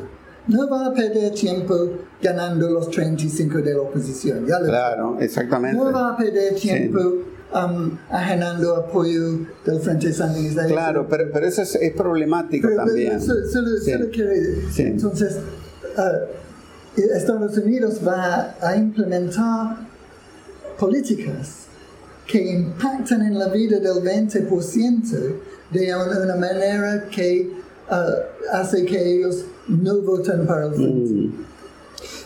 No va a perder tiempo ganando los 35 de la oposición. Ya lo Claro, exactamente. No va a perder tiempo um, ajenando apoyo del Frente Sandinista. Claro, pero, pero eso es, es problemático Pero- también. Solo, solo- Sí. solo. Sí. Entonces, ah, Estados Unidos va a implementar políticas que impactan en la vida del 20% de una, manera que ah, hace que ellos no voten para el. Mm.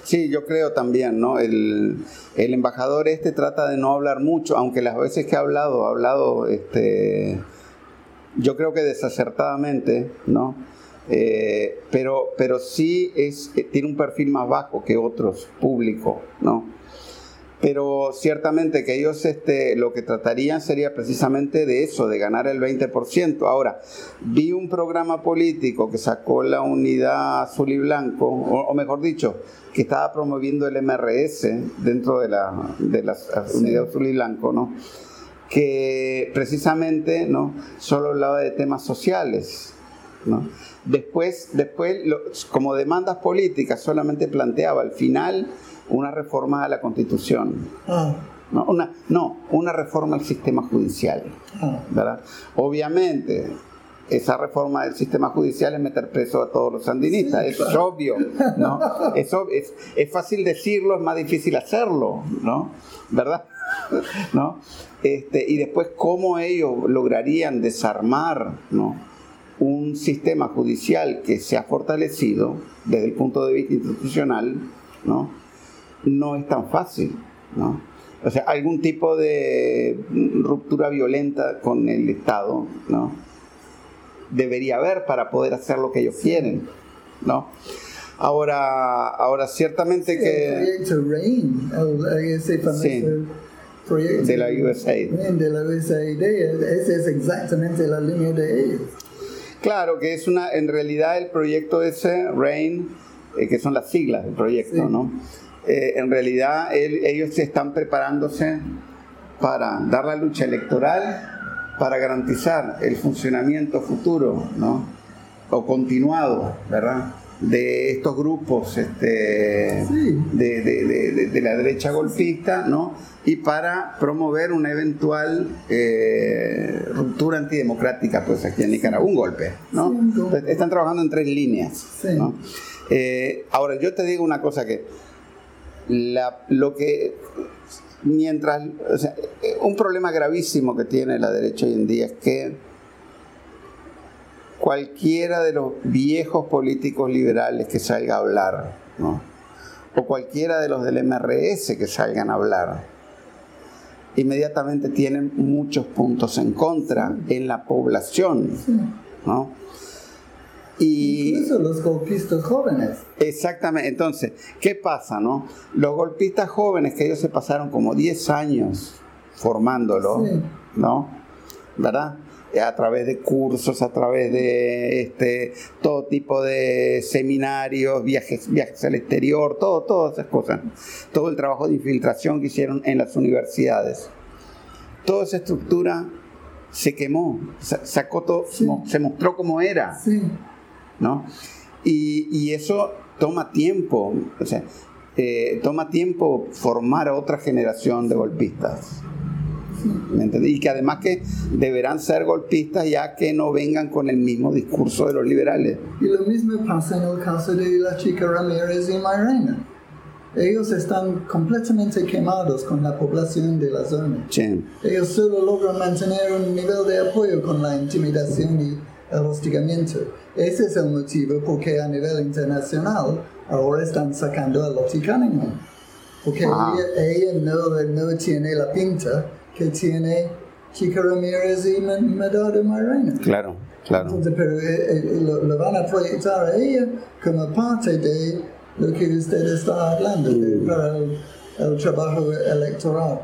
Sí, yo creo también, ¿no? El, el embajador este trata de no hablar mucho, aunque las veces que ha hablado, ha hablado, este, yo creo que desacertadamente, ¿no? Eh, pero, pero sí es, eh, tiene un perfil más bajo que otros públicos, ¿no? Pero ciertamente que ellos este, lo que tratarían sería precisamente de eso, de ganar el 20%. Ahora, vi un programa político que sacó la unidad azul y blanco, o, o mejor dicho, que estaba promoviendo el MRS dentro de la, de la unidad azul y blanco, ¿no? que precisamente ¿no? solo hablaba de temas sociales. ¿no? Después, después lo- como demandas políticas, solamente planteaba al final una reforma a la Constitución. Ah, No, una, no, una reforma al sistema judicial. ah, ¿verdad? Obviamente, esa reforma del sistema judicial es meter preso a todos los sandinistas, es obvio, ¿no? Es, ob- es, es fácil decirlo, es más difícil hacerlo, ¿no? ¿Verdad? ¿No? Este, y después, ¿cómo ellos lograrían desarmar, ¿no? un sistema judicial que se ha fortalecido desde el punto de vista institucional, ¿no? No es tan fácil, ¿no? O sea, algún tipo de ruptura violenta con el Estado, ¿no? Debería haber para poder hacer lo que ellos quieren, ¿no? Ahora, ahora ciertamente el que proyecto RAIN, el- ese famoso Sí. proyecto de la USAID. De la USAID, esa es exactamente la línea de ellos. Claro, que es una, en realidad el proyecto ese, RAIN, eh, que son las siglas del proyecto, Sí. ¿no? Eh, en realidad el- ellos se están preparándose para dar la lucha electoral, para garantizar el funcionamiento futuro, ¿no? O continuado, ¿verdad? De estos grupos este, Sí. de, de- de- de- de la derecha golpista, ¿no? Y para promover una eventual eh, ruptura antidemocrática, pues aquí en Nicaragua, un golpe, ¿no? Sí, Están trabajando en tres líneas, Sí. ¿no? Eh, ahora, yo te digo una cosa que la, lo que mientras o sea, un problema gravísimo que tiene la derecha hoy en día es que cualquiera de los viejos políticos liberales que salga a hablar, ¿no? o cualquiera de los del MRS que salgan a hablar, inmediatamente tienen muchos puntos en contra en la población. ¿no? Y, Incluso los golpistas jóvenes. Exactamente. Entonces, ¿qué pasa, no? Los golpistas jóvenes, que ellos se pasaron como 10 años formándolo, ¿no? ¿Verdad? a través de cursos, a través de este, todo tipo de seminarios, viajes, viajes al exterior, todo, todas esas cosas. Todo el trabajo de infiltración que hicieron en las universidades. Toda esa estructura se quemó, sacó todo, se mostró como era. ¿No? Y, eso toma tiempo, o sea, eh, toma tiempo formar a otra generación de golpistas. Y que además que deberán ser golpistas ya que no vengan con el mismo discurso de los liberales. Y lo mismo pasa en el caso de la chica Ramírez y Mairena. Ellos están completamente quemados con la población de la zona. Ellos solo logran mantener un nivel de apoyo con la intimidación y el hostigamiento. Ese es el motivo por qué a nivel internacional ahora están sacando a Lottie Cunningham. Porque ah. ella, no, no tiene la pinta que tiene Chica Ramírez y Medada Marina. Claro, claro. pero eh, eh, lo, van a proyectar a ella como parte de lo que usted está hablando, mm. para el, trabajo electoral.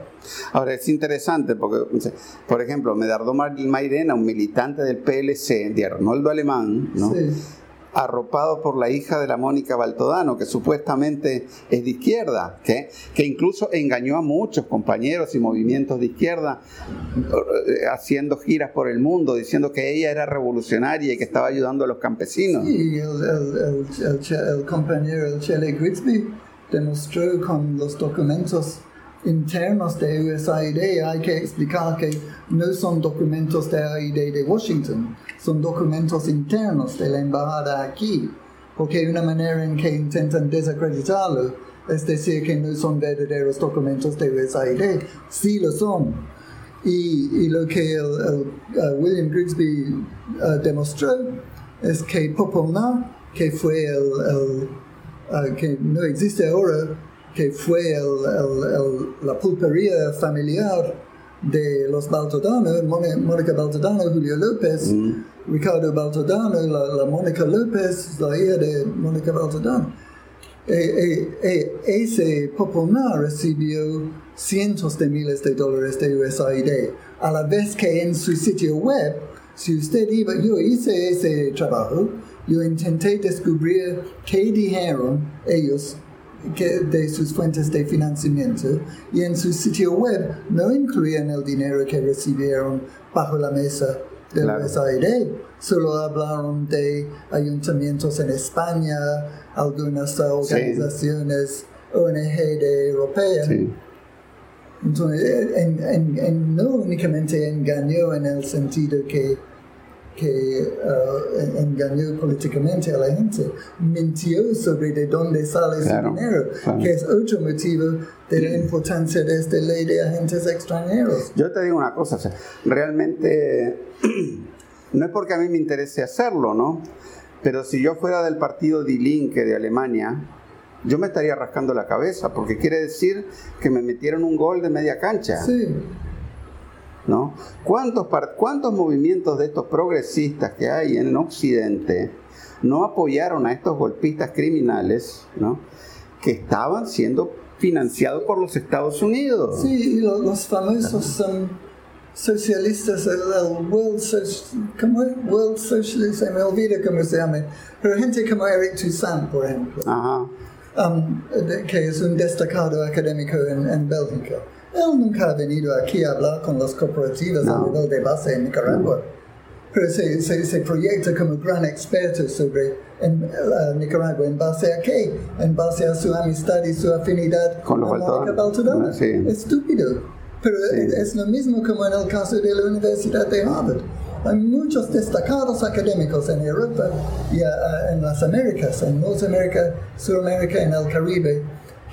Ahora es interesante porque, por ejemplo, Medardo Mairena, un militante del PLC, de Arnoldo Alemán, ¿no? Sí arropado por la hija de la Mónica Baltodano, que supuestamente es de izquierda, que, que incluso engañó a muchos compañeros y movimientos de izquierda eh, haciendo giras por el mundo, diciendo que ella era revolucionaria y que estaba ayudando a los campesinos. Sí, el, compañero, el Chele Grigsby, demostró con los documentos internos de USAID, hay que explicar que no son documentos de AID de Washington, son documentos internos de la embajada aquí, porque una manera en que intentan desacreditarlo es decir que no son verdaderos documentos de USAID, sí lo son. Y, lo que William Grigsby uh, demostró es que Popolna, que fue el, uh, que no existe ahora, que fue la pulpería familiar de los Baltodano, Mónica Baltodano, Julio López, mm. Ricardo Baltodano, la, Mónica López, la hija de Mónica Baltodano. E, e, e, ese recibió cientos de miles de dólares de USAID, a la vez que en su sitio web, si usted iba, yo hice ese trabajo, yo intenté descubrir qué dijeron ellos que de sus fuentes de financiamiento y en su sitio web no incluían el dinero que recibieron bajo la mesa del claro. USAID. Solo hablaron de ayuntamientos en España, algunas organizaciones ONG de Europea. Entonces, en, no únicamente engañó en el sentido que que uh, engañó políticamente a la gente, mintió sobre de dónde sale su dinero, que es otro motivo de la importancia de esta ley de agentes extranjeros. Yo te digo una cosa, realmente no es porque a mí me interese hacerlo, ¿no? Pero si yo fuera del partido Die Linke de Alemania, yo me estaría rascando la cabeza, porque quiere decir que me metieron un gol de media cancha. Sí. ¿No? ¿Cuántos, ¿Cuántos movimientos de estos progresistas que hay en Occidente no apoyaron a estos golpistas criminales, ¿no? que estaban siendo financiados por los Estados Unidos? Sí, los, famosos socialistas, el, World, ¿cómo es? World Socialist, me olvido cómo se llama, pero gente como Eric Toussaint, por ejemplo, um, que es un destacado académico en, en Bélgica él nunca ha venido aquí a hablar con las cooperativas a nivel de base en Nicaragua. Pero se, se, proyecta como gran experto sobre en, Nicaragua. ¿En base a qué? En base a su amistad y su afinidad con los Baltodano. Sí. Estúpido. Pero es lo mismo como en el caso de la Universidad de Harvard. Hay muchos destacados académicos en Europa y en las Américas, en Norteamérica, Sudamérica, en el Caribe,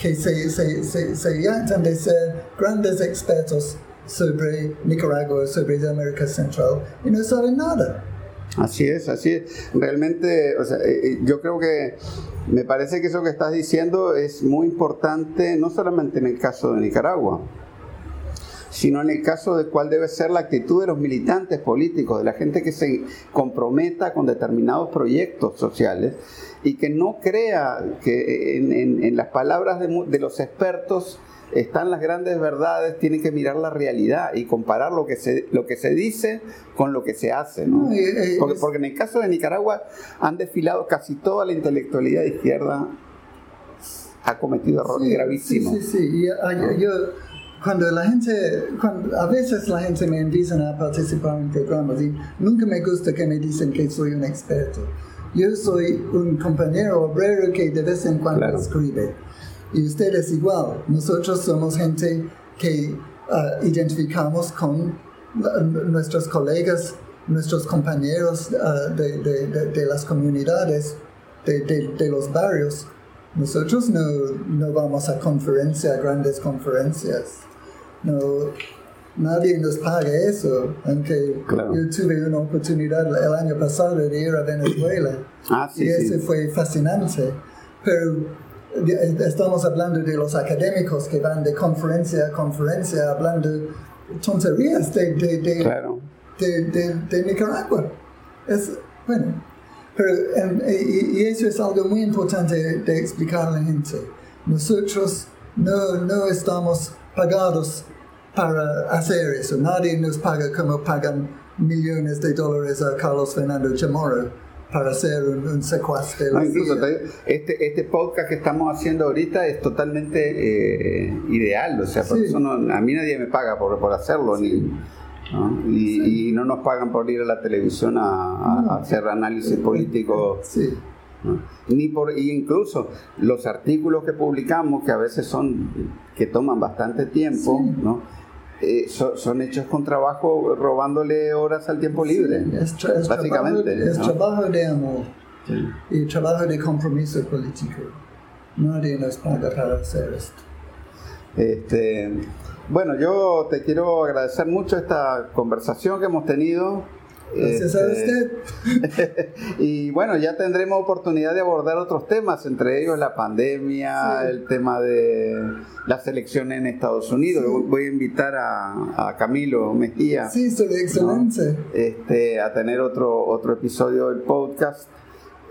que se, se, se, se jactan de ser grandes expertos sobre Nicaragua, sobre América Central, y no saben nada. Así es, así es. Realmente, o sea, eh, eh, yo creo que me parece que eso que estás diciendo es muy importante, no solamente en el caso de Nicaragua, sino en el caso de cuál debe ser la actitud de los militantes políticos, de la gente que se comprometa con determinados proyectos sociales y que no crea que en, las palabras de los expertos están las grandes verdades, tienen que mirar la realidad y comparar lo que se, lo que se dice con lo que se hace. ¿no? Porque, porque, en el caso de Nicaragua han desfilado casi toda la intelectualidad de izquierda, ha cometido errores gravísimos. Sí, sí, sí. yo, cuando la gente, cuando, a veces la gente me invita a participar en programas y nunca me gusta que me dicen que soy un experto. Yo soy un compañero obrero que de vez en cuando escribe y ustedes igual. Nosotros somos gente que uh, identificamos con uh, nuestros colegas, nuestros compañeros uh, de, de, de, las comunidades, de, los barrios. Nosotros no, no vamos a conferencias, grandes conferencias. No, nadie nos paga eso, aunque yo tuve una oportunidad el año pasado de ir a Venezuela ah, sí, y eso fue fascinante. Pero estamos hablando de los académicos que van de conferencia a conferencia hablando tonterías de, de, de, de, Nicaragua. Es, bueno, pero, y, eso es algo muy importante de explicar a la gente. Nosotros no, no estamos pagados para hacer eso. Nadie nos paga como pagan millones de dólares a Carlos Fernando Chamorro para hacer un, secuaz de la incluso este, este podcast que estamos haciendo ahorita es totalmente eh, ideal, o sea, por eso no, a mí nadie me paga por, por hacerlo, ni, Y, no nos pagan por ir a la televisión a, hacer análisis político. Ni por, incluso los artículos que publicamos, que a veces son, que toman bastante tiempo, ¿no? Eh, son hechos con trabajo robándole horas al tiempo libre. es, básicamente. es trabajo de amor y trabajo de compromiso político. Nadie nos paga para hacer esto. Este, bueno, yo te quiero agradecer mucho esta conversación que hemos tenido. Gracias a usted. y bueno, ya tendremos oportunidad de abordar otros temas, entre ellos la pandemia, el tema de las elecciones en Estados Unidos. Voy a invitar a, Camilo Mejía. Sí, sería excelente. Este, a tener otro, otro episodio del podcast.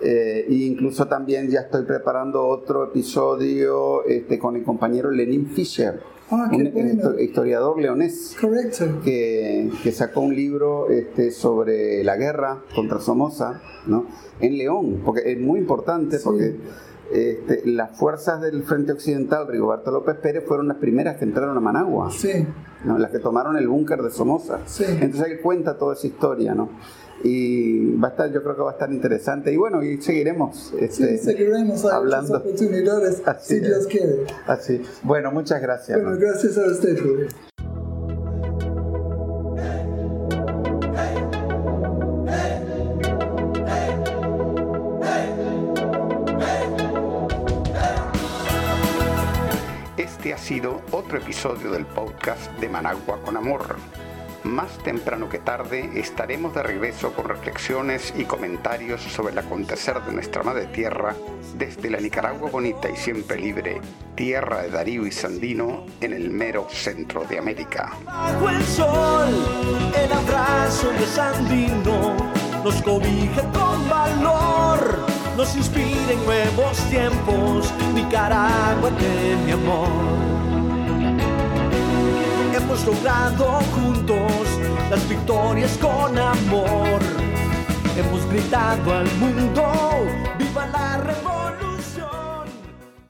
Eh, e incluso también ya estoy preparando otro episodio este, con el compañero Lenin Fischer Ah, un historiador leonés Que, que, sacó un libro este, sobre la guerra contra Somoza ¿no? en León, porque es muy importante porque este, las fuerzas del Frente Occidental, Rigoberto López Pérez, fueron las primeras que entraron a Managua, sí. las que tomaron el búnker de Somoza. Entonces él cuenta toda esa historia. ¿no? Y va a estar, yo creo que va a estar interesante y bueno, y seguiremos, este, sí, seguiremos hablando oportunidades si Dios quiere. Así. Bueno, muchas gracias. Bueno, gracias a usted, Este ha sido otro episodio del podcast de Managua con Amor más temprano que tarde estaremos de regreso con reflexiones y comentarios sobre el acontecer de nuestra madre tierra desde la Nicaragua bonita y siempre libre, tierra de Darío y Sandino en el mero centro de América. Hemos logrado juntos las victorias con amor. Hemos gritado al mundo,